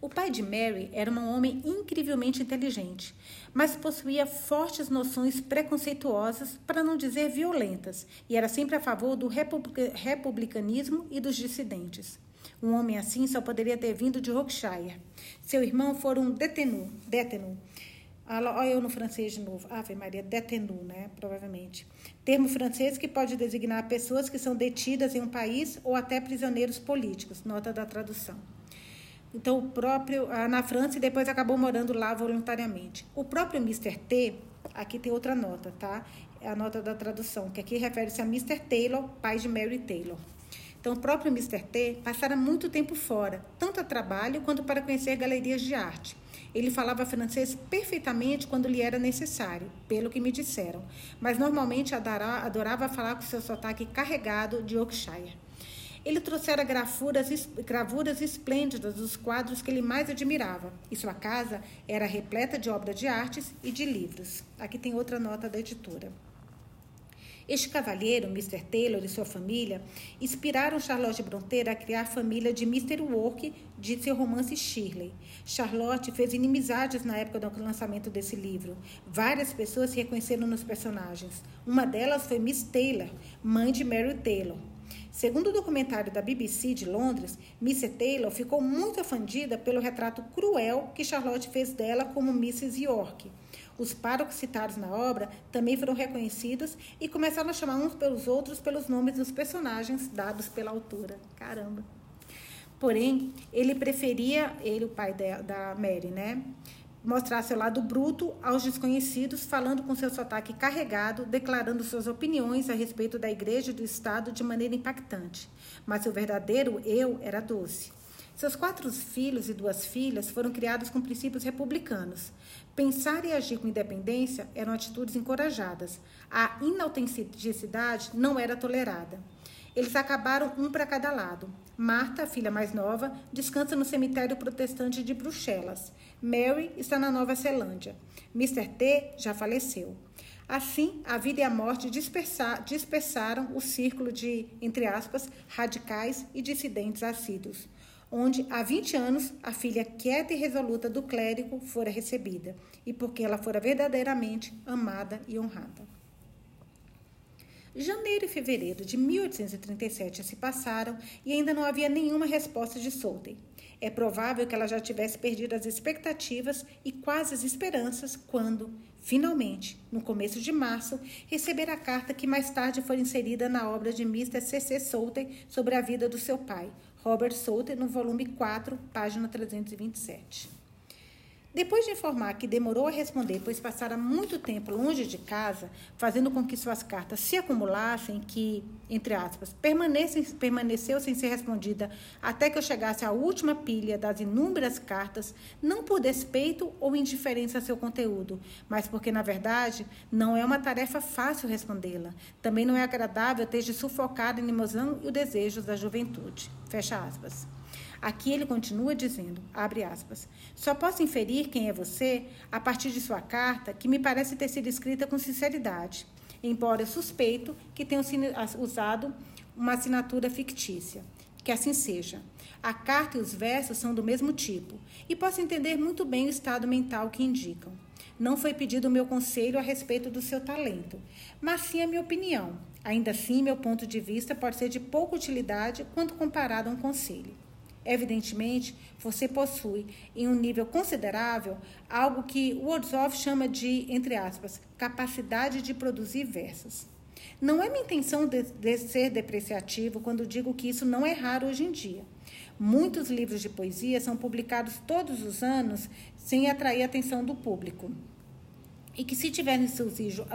O pai de Mary era um homem incrivelmente inteligente, mas possuía fortes noções preconceituosas, para não dizer violentas, e era sempre a favor do republicanismo e dos dissidentes. Um homem assim só poderia ter vindo de Yorkshire. Seu irmão foi um detenu. detenu. Olha eu no francês de novo. Ave Maria, detenu, né? Provavelmente. Termo francês que pode designar pessoas que são detidas em um país ou até prisioneiros políticos. Nota da tradução. Então, o próprio. Ah, na França e depois acabou morando lá voluntariamente. O próprio Mr. T, aqui tem outra nota, tá? É a nota da tradução, que aqui refere-se a Mr. Taylor, pai de Mary Taylor. Então, o próprio Mr. T passara muito tempo fora, tanto a trabalho quanto para conhecer galerias de arte. Ele falava francês perfeitamente quando lhe era necessário, pelo que me disseram, mas normalmente adorava falar com seu sotaque carregado de Yorkshire. Ele trouxera gravuras, gravuras esplêndidas dos quadros que ele mais admirava, e sua casa era repleta de obras de artes e de livros. Aqui tem outra nota da editora. Este cavalheiro, Mr. Taylor e sua família, inspiraram Charlotte Brontë a criar a família de Mr. Work de seu romance Shirley. Charlotte fez inimizades na época do lançamento desse livro. Várias pessoas se reconheceram nos personagens. Uma delas foi Miss Taylor, mãe de Mary Taylor. Segundo o documentário da BBC de Londres, Mrs. Taylor ficou muito ofendida pelo retrato cruel que Charlotte fez dela como Mrs. York. Os párocos citados na obra também foram reconhecidos e começaram a chamar uns pelos outros pelos nomes dos personagens dados pela autora. Caramba! Porém, ele preferia, ele, o pai da, da Mary, né? Mostrar seu lado bruto aos desconhecidos, falando com seu sotaque carregado, declarando suas opiniões a respeito da igreja e do Estado de maneira impactante. Mas seu verdadeiro eu era doce. Seus quatro filhos e duas filhas foram criados com princípios republicanos. Pensar e agir com independência eram atitudes encorajadas. A inautenticidade não era tolerada. Eles acabaram um para cada lado. Marta, a filha mais nova, descansa no cemitério protestante de Bruxelas. Mary está na Nova Zelândia. Mr. T já faleceu. Assim, a vida e a morte dispersaram o círculo de, entre aspas, radicais e dissidentes assíduos onde há 20 anos a filha quieta e resoluta do clérigo fora recebida, e porque ela fora verdadeiramente amada e honrada. Janeiro e fevereiro de 1837 se passaram e ainda não havia nenhuma resposta de Solten. É provável que ela já tivesse perdido as expectativas e quase as esperanças quando, finalmente, no começo de março, recebera a carta que mais tarde foi inserida na obra de Mr. C.C. Solten sobre a vida do seu pai, Robert Souter, no volume 4, página 327. Depois de informar que demorou a responder, pois passara muito tempo longe de casa, fazendo com que suas cartas se acumulassem, que, entre aspas, permaneceu sem ser respondida até que eu chegasse à última pilha das inúmeras cartas, não por despeito ou indiferença a seu conteúdo, mas porque, na verdade, não é uma tarefa fácil respondê-la. Também não é agradável ter de sufocar a emoção e o desejo da juventude. Fecha aspas. Aqui ele continua dizendo, abre aspas, só posso inferir quem é você a partir de sua carta, que me parece ter sido escrita com sinceridade, embora eu suspeito que tenha usado uma assinatura fictícia. Que assim seja. A carta e os versos são do mesmo tipo, e posso entender muito bem o estado mental que indicam. Não foi pedido meu conselho a respeito do seu talento, mas sim a minha opinião. Ainda assim, meu ponto de vista pode ser de pouca utilidade quando comparado a um conselho. Evidentemente, você possui, em um nível considerável, algo que Wordsworth chama de, entre aspas, capacidade de produzir versos. Não é minha intenção de, de ser depreciativo quando digo que isso não é raro hoje em dia. Muitos livros de poesia são publicados todos os anos sem atrair a atenção do público. E que, se tivessem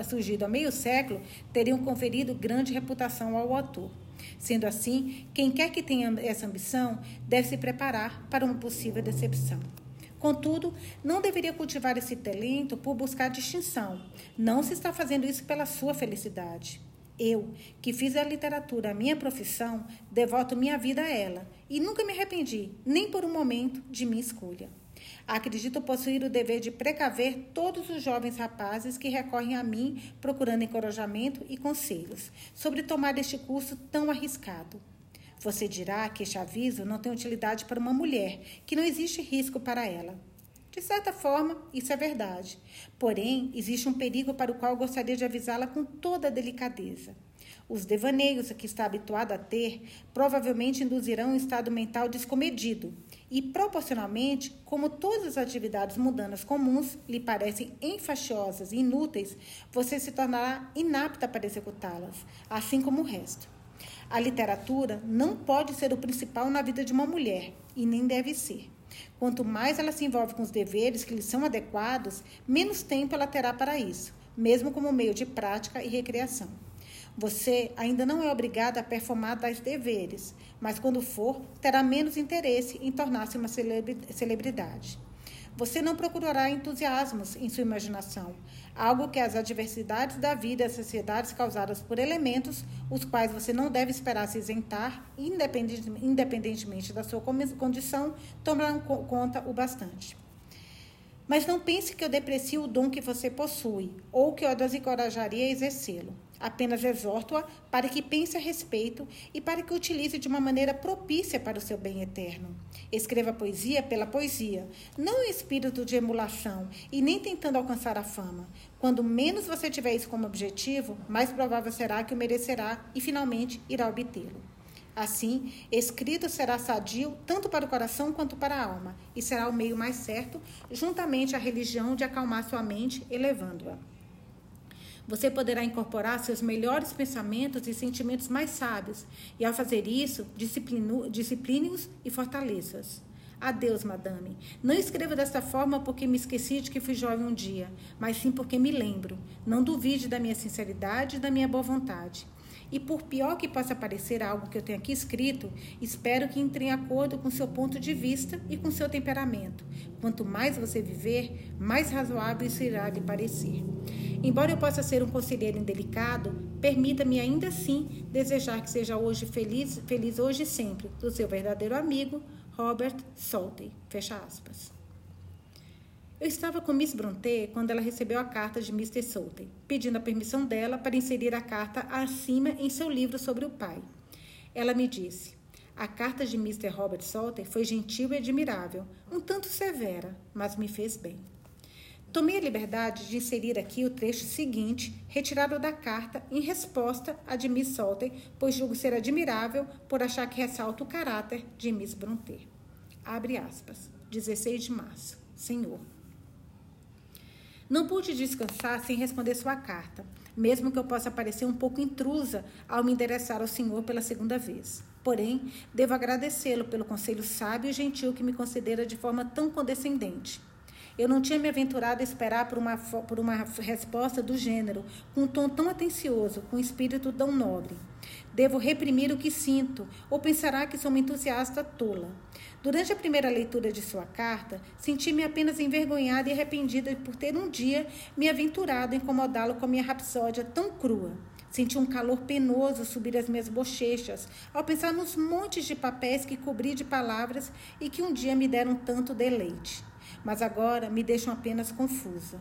surgido há meio século, teriam conferido grande reputação ao autor. Sendo assim, quem quer que tenha essa ambição deve se preparar para uma possível decepção. Contudo, não deveria cultivar esse talento por buscar distinção. Não se está fazendo isso pela sua felicidade. Eu, que fiz a literatura a minha profissão, devoto minha vida a ela e nunca me arrependi, nem por um momento, de minha escolha. Acredito possuir o dever de precaver todos os jovens rapazes que recorrem a mim procurando encorajamento e conselhos sobre tomar este curso tão arriscado. Você dirá que este aviso não tem utilidade para uma mulher, que não existe risco para ela. De certa forma, isso é verdade. Porém, existe um perigo para o qual gostaria de avisá-la com toda a delicadeza. Os devaneios que está habituada a ter provavelmente induzirão um estado mental descomedido e, proporcionalmente, como todas as atividades mundanas comuns lhe parecem enfastiosas e inúteis, você se tornará inapta para executá-las, assim como o resto. A literatura não pode ser o principal na vida de uma mulher e nem deve ser. Quanto mais ela se envolve com os deveres que lhe são adequados, menos tempo ela terá para isso, mesmo como meio de prática e recreação. Você ainda não é obrigada a performar tais deveres, mas quando for, terá menos interesse em tornar-se uma celebridade. Você não procurará entusiasmos em sua imaginação, algo que as adversidades da vida e as sociedades causadas por elementos, os quais você não deve esperar se isentar, independentemente da sua condição, tomarão conta o bastante. Mas não pense que eu deprecio o dom que você possui, ou que eu desencorajaria a exercê-lo. Apenas exorto-a para que pense a respeito e para que utilize de uma maneira propícia para o seu bem eterno. Escreva poesia pela poesia, não em espírito de emulação e nem tentando alcançar a fama. Quando menos você tiver isso como objetivo, mais provável será que o merecerá e finalmente irá obtê-lo. Assim, escrito será sadio tanto para o coração quanto para a alma, e será o meio mais certo, juntamente à religião, de acalmar sua mente, elevando-a. Você poderá incorporar seus melhores pensamentos e sentimentos mais sábios, e ao fazer isso, discipline-os e fortaleça-os. Adeus, madame. Não escrevo desta forma porque me esqueci de que fui jovem um dia, mas sim porque me lembro. Não duvide da minha sinceridade e da minha boa vontade. E por pior que possa parecer algo que eu tenho aqui escrito, espero que entre em acordo com seu ponto de vista e com seu temperamento. Quanto mais você viver, mais razoável isso irá lhe parecer. Embora eu possa ser um conselheiro indelicado, permita-me ainda assim desejar que seja hoje feliz, feliz hoje e sempre, do seu verdadeiro amigo, Robert Soltey. Fecha aspas. Eu estava com Miss Brontë quando ela recebeu a carta de Mr. Soltey, pedindo a permissão dela para inserir a carta acima em seu livro sobre o pai. Ela me disse: A carta de Mr. Robert Soltey foi gentil e admirável, um tanto severa, mas me fez bem. Tomei a liberdade de inserir aqui o trecho seguinte, retirado da carta, em resposta a de Miss Salter, pois julgo ser admirável por achar que ressalta o caráter de Miss Brontë. Abre aspas. 16 de março. Senhor. Não pude descansar sem responder sua carta, mesmo que eu possa parecer um pouco intrusa ao me endereçar ao Senhor pela segunda vez. Porém, devo agradecê-lo pelo conselho sábio e gentil que me concedera de forma tão condescendente. Eu não tinha me aventurado a esperar por uma, por uma resposta do gênero, com um tom tão atencioso, com um espírito tão nobre. Devo reprimir o que sinto, ou pensará que sou uma entusiasta tola. Durante a primeira leitura de sua carta, senti-me apenas envergonhada e arrependida por ter um dia me aventurado a incomodá-lo com a minha rapsódia tão crua. Senti um calor penoso subir as minhas bochechas ao pensar nos montes de papéis que cobri de palavras e que um dia me deram tanto deleite mas agora me deixam apenas confusa.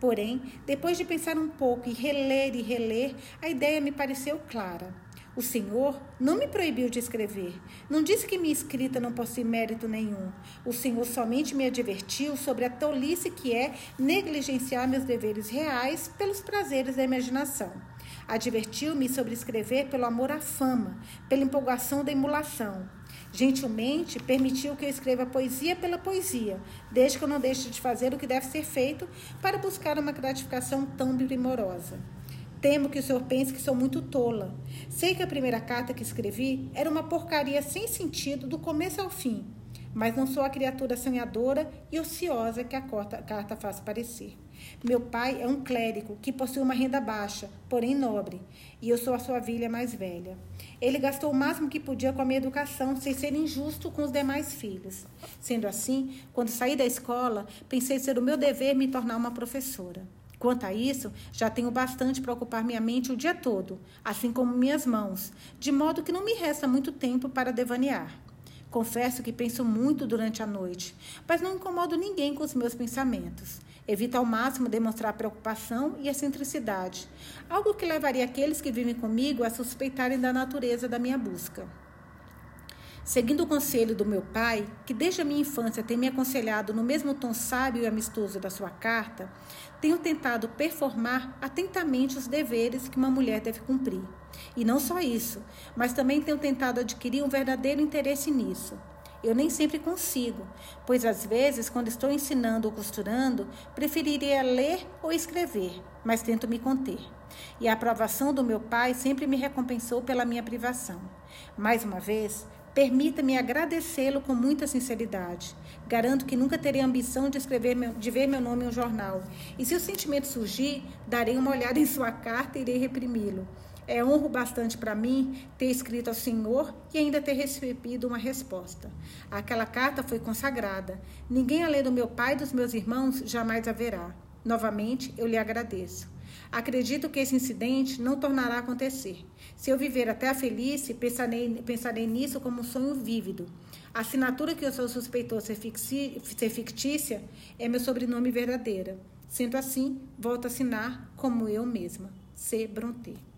Porém, depois de pensar um pouco e reler e reler, a ideia me pareceu clara. O Senhor não me proibiu de escrever. Não disse que minha escrita não possui mérito nenhum. O Senhor somente me advertiu sobre a tolice que é negligenciar meus deveres reais pelos prazeres da imaginação. Advertiu-me sobre escrever pelo amor à fama, pela empolgação da emulação. Gentilmente permitiu que eu escreva poesia pela poesia, desde que eu não deixe de fazer o que deve ser feito para buscar uma gratificação tão primorosa. Temo que o senhor pense que sou muito tola. Sei que a primeira carta que escrevi era uma porcaria sem sentido do começo ao fim, mas não sou a criatura sonhadora e ociosa que a carta faz parecer. Meu pai é um clérigo que possui uma renda baixa, porém nobre, e eu sou a sua filha mais velha. Ele gastou o máximo que podia com a minha educação, sem ser injusto com os demais filhos. Sendo assim, quando saí da escola, pensei ser o meu dever me tornar uma professora. Quanto a isso, já tenho bastante para ocupar minha mente o dia todo, assim como minhas mãos, de modo que não me resta muito tempo para devanear. Confesso que penso muito durante a noite, mas não incomodo ninguém com os meus pensamentos. Evito ao máximo demonstrar preocupação e excentricidade, algo que levaria aqueles que vivem comigo a suspeitarem da natureza da minha busca. Seguindo o conselho do meu pai, que desde a minha infância tem me aconselhado no mesmo tom sábio e amistoso da sua carta, tenho tentado performar atentamente os deveres que uma mulher deve cumprir. E não só isso, mas também tenho tentado adquirir um verdadeiro interesse nisso. Eu nem sempre consigo, pois às vezes, quando estou ensinando ou costurando, preferiria ler ou escrever, mas tento me conter. E a aprovação do meu pai sempre me recompensou pela minha privação. Mais uma vez, Permita-me agradecê-lo com muita sinceridade. Garanto que nunca terei ambição de escrever meu, de ver meu nome em um jornal. E se o sentimento surgir, darei uma olhada em sua carta e irei reprimi-lo. É honro bastante para mim ter escrito ao Senhor e ainda ter recebido uma resposta. Aquela carta foi consagrada. Ninguém além do meu pai e dos meus irmãos jamais haverá. Novamente, eu lhe agradeço. Acredito que esse incidente não tornará a acontecer. Se eu viver até a velhice, pensarei, pensarei nisso como um sonho vívido. A assinatura que eu sou suspeitou ser, ser fictícia é meu sobrenome verdadeiro. Sendo assim, volto a assinar como eu mesma, C. Brontë.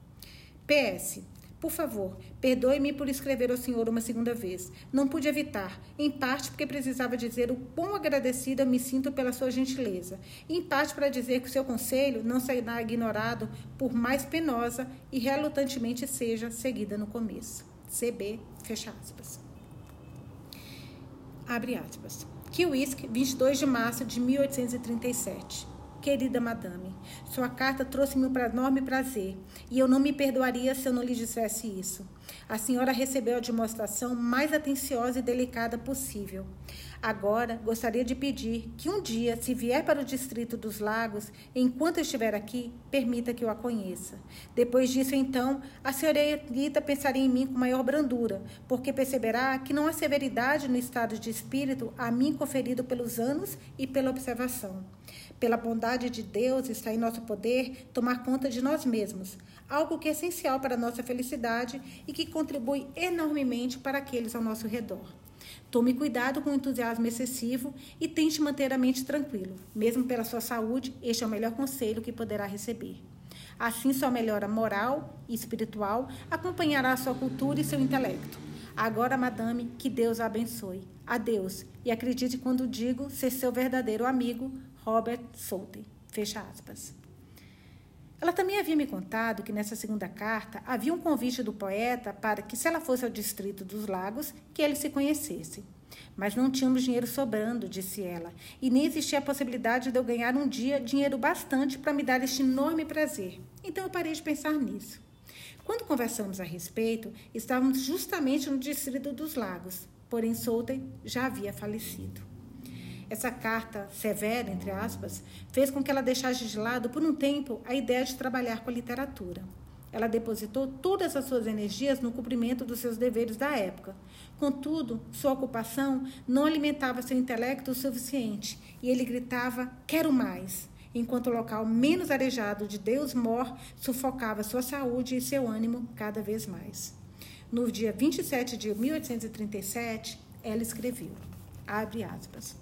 PS. Por favor, perdoe-me por escrever ao senhor uma segunda vez. Não pude evitar, em parte porque precisava dizer o quão agradecida me sinto pela sua gentileza, em parte para dizer que o seu conselho não será ignorado por mais penosa e relutantemente seja seguida no começo. CB, fecha aspas. Abre aspas. Kiwisk, 22 de março de 1837. Querida madame, sua carta trouxe-me um enorme prazer e eu não me perdoaria se eu não lhe dissesse isso. A senhora recebeu a demonstração mais atenciosa e delicada possível. Agora, gostaria de pedir que um dia, se vier para o distrito dos Lagos, enquanto estiver aqui, permita que eu a conheça. Depois disso, então, a senhorita pensaria em mim com maior brandura, porque perceberá que não há severidade no estado de espírito a mim conferido pelos anos e pela observação. Pela bondade de Deus está em nosso poder tomar conta de nós mesmos, algo que é essencial para a nossa felicidade e que contribui enormemente para aqueles ao nosso redor. Tome cuidado com o entusiasmo excessivo e tente manter a mente tranquila. Mesmo pela sua saúde, este é o melhor conselho que poderá receber. Assim, sua melhora moral e espiritual acompanhará sua cultura e seu intelecto. Agora, madame, que Deus a abençoe. Adeus. E acredite quando digo ser seu verdadeiro amigo, Robert Southey. Fecha aspas. Ela também havia me contado que nessa segunda carta havia um convite do poeta para que, se ela fosse ao distrito dos lagos, que eles se conhecessem. Mas não tínhamos dinheiro sobrando, disse ela, e nem existia a possibilidade de eu ganhar um dia dinheiro bastante para me dar este enorme prazer. Então eu parei de pensar nisso. Quando conversamos a respeito, estávamos justamente no distrito dos lagos, porém Southey já havia falecido. Essa carta severa, entre aspas, fez com que ela deixasse de lado por um tempo a ideia de trabalhar com a literatura. Ela depositou todas as suas energias no cumprimento dos seus deveres da época. Contudo, sua ocupação não alimentava seu intelecto o suficiente e ele gritava: Quero mais! Enquanto o local menos arejado de Deus Mor sufocava sua saúde e seu ânimo cada vez mais. No dia 27 de 1837, ela escreveu: abre aspas.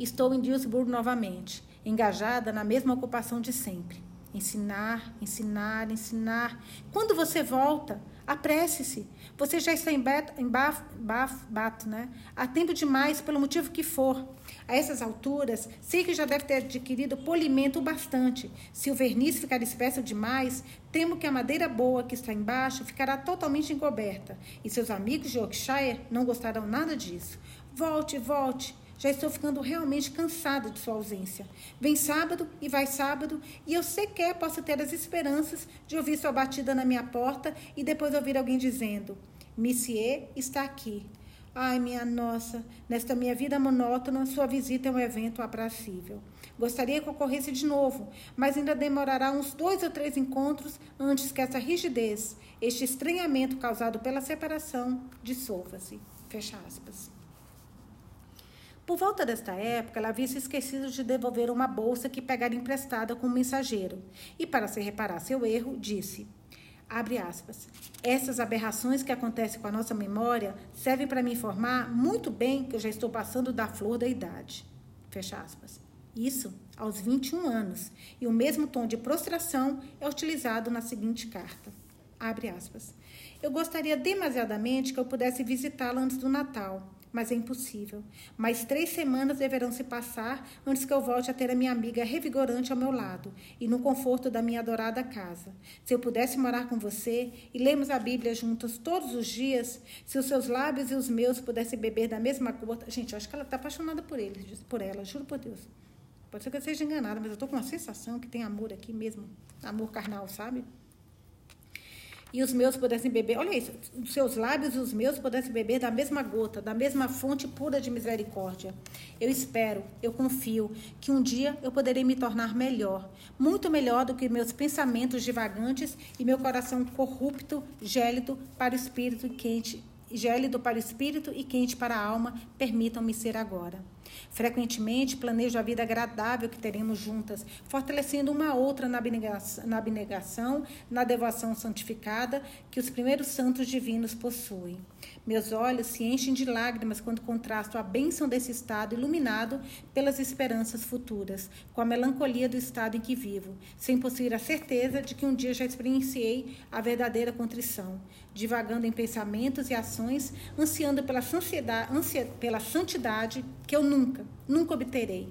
Estou em Duisburg novamente, engajada na mesma ocupação de sempre. Ensinar, ensinar, ensinar. Quando você volta, apresse-se. Você já está em, beto, em baf, baf, bato, né? Há tempo demais, pelo motivo que for. A essas alturas, sei que já deve ter adquirido polimento bastante. Se o verniz ficar espesso demais, temo que a madeira boa que está embaixo ficará totalmente encoberta. E seus amigos de Yorkshire não gostarão nada disso. Volte, volte. Já estou ficando realmente cansada de sua ausência. Vem sábado e vai sábado, e eu sequer posso ter as esperanças de ouvir sua batida na minha porta e depois ouvir alguém dizendo: Monsieur está aqui. Ai, minha nossa, nesta minha vida monótona, sua visita é um evento aprazível. Gostaria que ocorresse de novo, mas ainda demorará uns dois ou três encontros antes que essa rigidez, este estranhamento causado pela separação, dissolva-se. Fecha aspas. Por volta desta época, ela havia se esquecido de devolver uma bolsa que pegara emprestada com um mensageiro. E, para se reparar seu erro, disse: Abre aspas. Essas aberrações que acontecem com a nossa memória servem para me informar muito bem que eu já estou passando da flor da idade. Fecha aspas. Isso aos 21 anos. E o mesmo tom de prostração é utilizado na seguinte carta. Abre aspas. Eu gostaria demasiadamente que eu pudesse visitá-la antes do Natal mas é impossível. Mais três semanas deverão se passar antes que eu volte a ter a minha amiga revigorante ao meu lado e no conforto da minha adorada casa. Se eu pudesse morar com você e lermos a Bíblia juntos todos os dias, se os seus lábios e os meus pudessem beber da mesma gota. Gente, eu acho que ela está apaixonada por ele, por ela, juro por Deus. Pode ser que eu seja enganada, mas eu estou com uma sensação que tem amor aqui mesmo. Amor carnal, sabe? E os meus pudessem beber, olha isso, os seus lábios e os meus pudessem beber da mesma gota, da mesma fonte pura de misericórdia. Eu espero, eu confio que um dia eu poderei me tornar melhor, muito melhor do que meus pensamentos divagantes e meu coração corrupto, gélido para o espírito quente, gélido para o espírito e quente para a alma, permitam-me ser agora. Frequentemente planejo a vida agradável que teremos juntas, fortalecendo uma outra na abnegação, na, abnegação, na devoção santificada que os primeiros santos divinos possuem. Meus olhos se enchem de lágrimas quando contrasto a bênção desse estado iluminado pelas esperanças futuras, com a melancolia do estado em que vivo, sem possuir a certeza de que um dia já experienciei a verdadeira contrição, divagando em pensamentos e ações, ansiando pela, ansia, pela santidade que eu nunca, nunca obterei.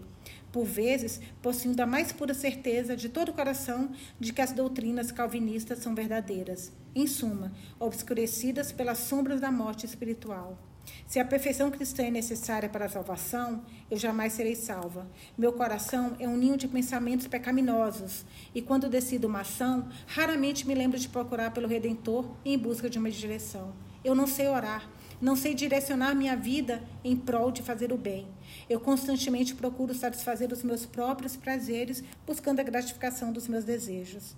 Por vezes, possuindo a mais pura certeza de todo o coração de que as doutrinas calvinistas são verdadeiras em suma, obscurecidas pelas sombras da morte espiritual. Se a perfeição cristã é necessária para a salvação, eu jamais serei salva. Meu coração é um ninho de pensamentos pecaminosos, e quando decido uma ação, raramente me lembro de procurar pelo Redentor em busca de uma direção. Eu não sei orar, não sei direcionar minha vida em prol de fazer o bem. Eu constantemente procuro satisfazer os meus próprios prazeres, buscando a gratificação dos meus desejos.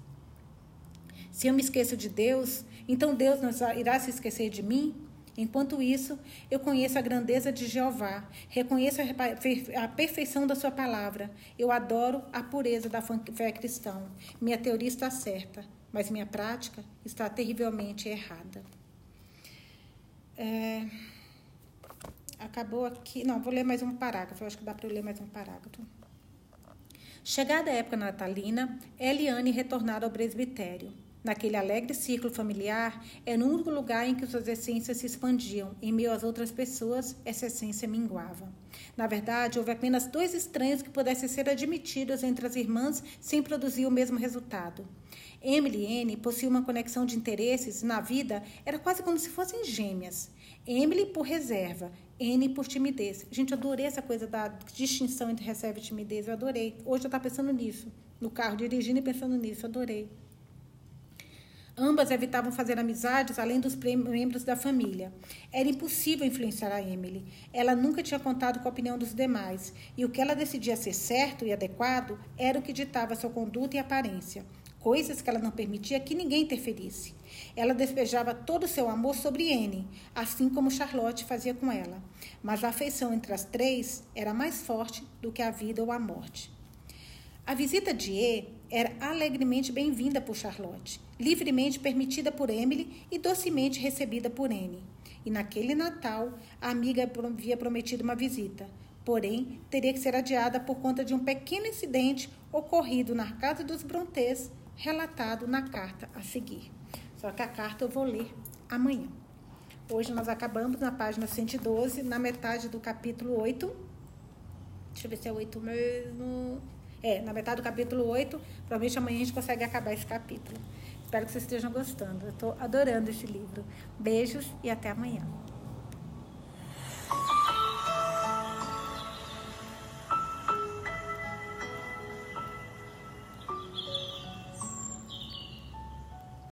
Se eu me esqueço de Deus, então Deus não irá se esquecer de mim? Enquanto isso, eu conheço a grandeza de Jeová, reconheço a perfeição da sua palavra, eu adoro a pureza da fé cristã. Minha teoria está certa, mas minha prática está terrivelmente errada. É... Acabou aqui. Não, vou ler mais um parágrafo. Eu acho que dá para ler mais um parágrafo. Chegada a época natalina, Eliane retornara ao presbitério. Naquele alegre círculo familiar, era o único lugar em que suas essências se expandiam. Em meio às outras pessoas, essa essência minguava. Na verdade, houve apenas dois estranhos que pudessem ser admitidos entre as irmãs sem produzir o mesmo resultado. Emily e Anne possuíam uma conexão de interesses na vida, era quase como se fossem gêmeas. Emily por reserva, N por timidez. Gente, adorei essa coisa da distinção entre reserva e timidez. Eu adorei. Hoje eu estava pensando nisso. No carro, dirigindo e pensando nisso. Adorei. Ambas evitavam fazer amizades além dos membros da família. Era impossível influenciar a Emily. Ela nunca tinha contado com a opinião dos demais, e o que ela decidia ser certo e adequado era o que ditava sua conduta e aparência, coisas que ela não permitia que ninguém interferisse. Ela despejava todo o seu amor sobre Anne, assim como Charlotte fazia com ela. Mas a afeição entre as três era mais forte do que a vida ou a morte. A visita de E era alegremente bem-vinda por Charlotte, livremente permitida por Emily e docemente recebida por Anne. E naquele Natal, a amiga havia prometido uma visita, porém teria que ser adiada por conta de um pequeno incidente ocorrido na casa dos Brontês, relatado na carta a seguir. Só que a carta eu vou ler amanhã. Hoje nós acabamos na página 112, na metade do capítulo 8. Deixa eu ver se é 8 mesmo. É, na metade do capítulo 8. Provavelmente amanhã a gente consegue acabar esse capítulo. Espero que vocês estejam gostando. Eu estou adorando esse livro. Beijos e até amanhã.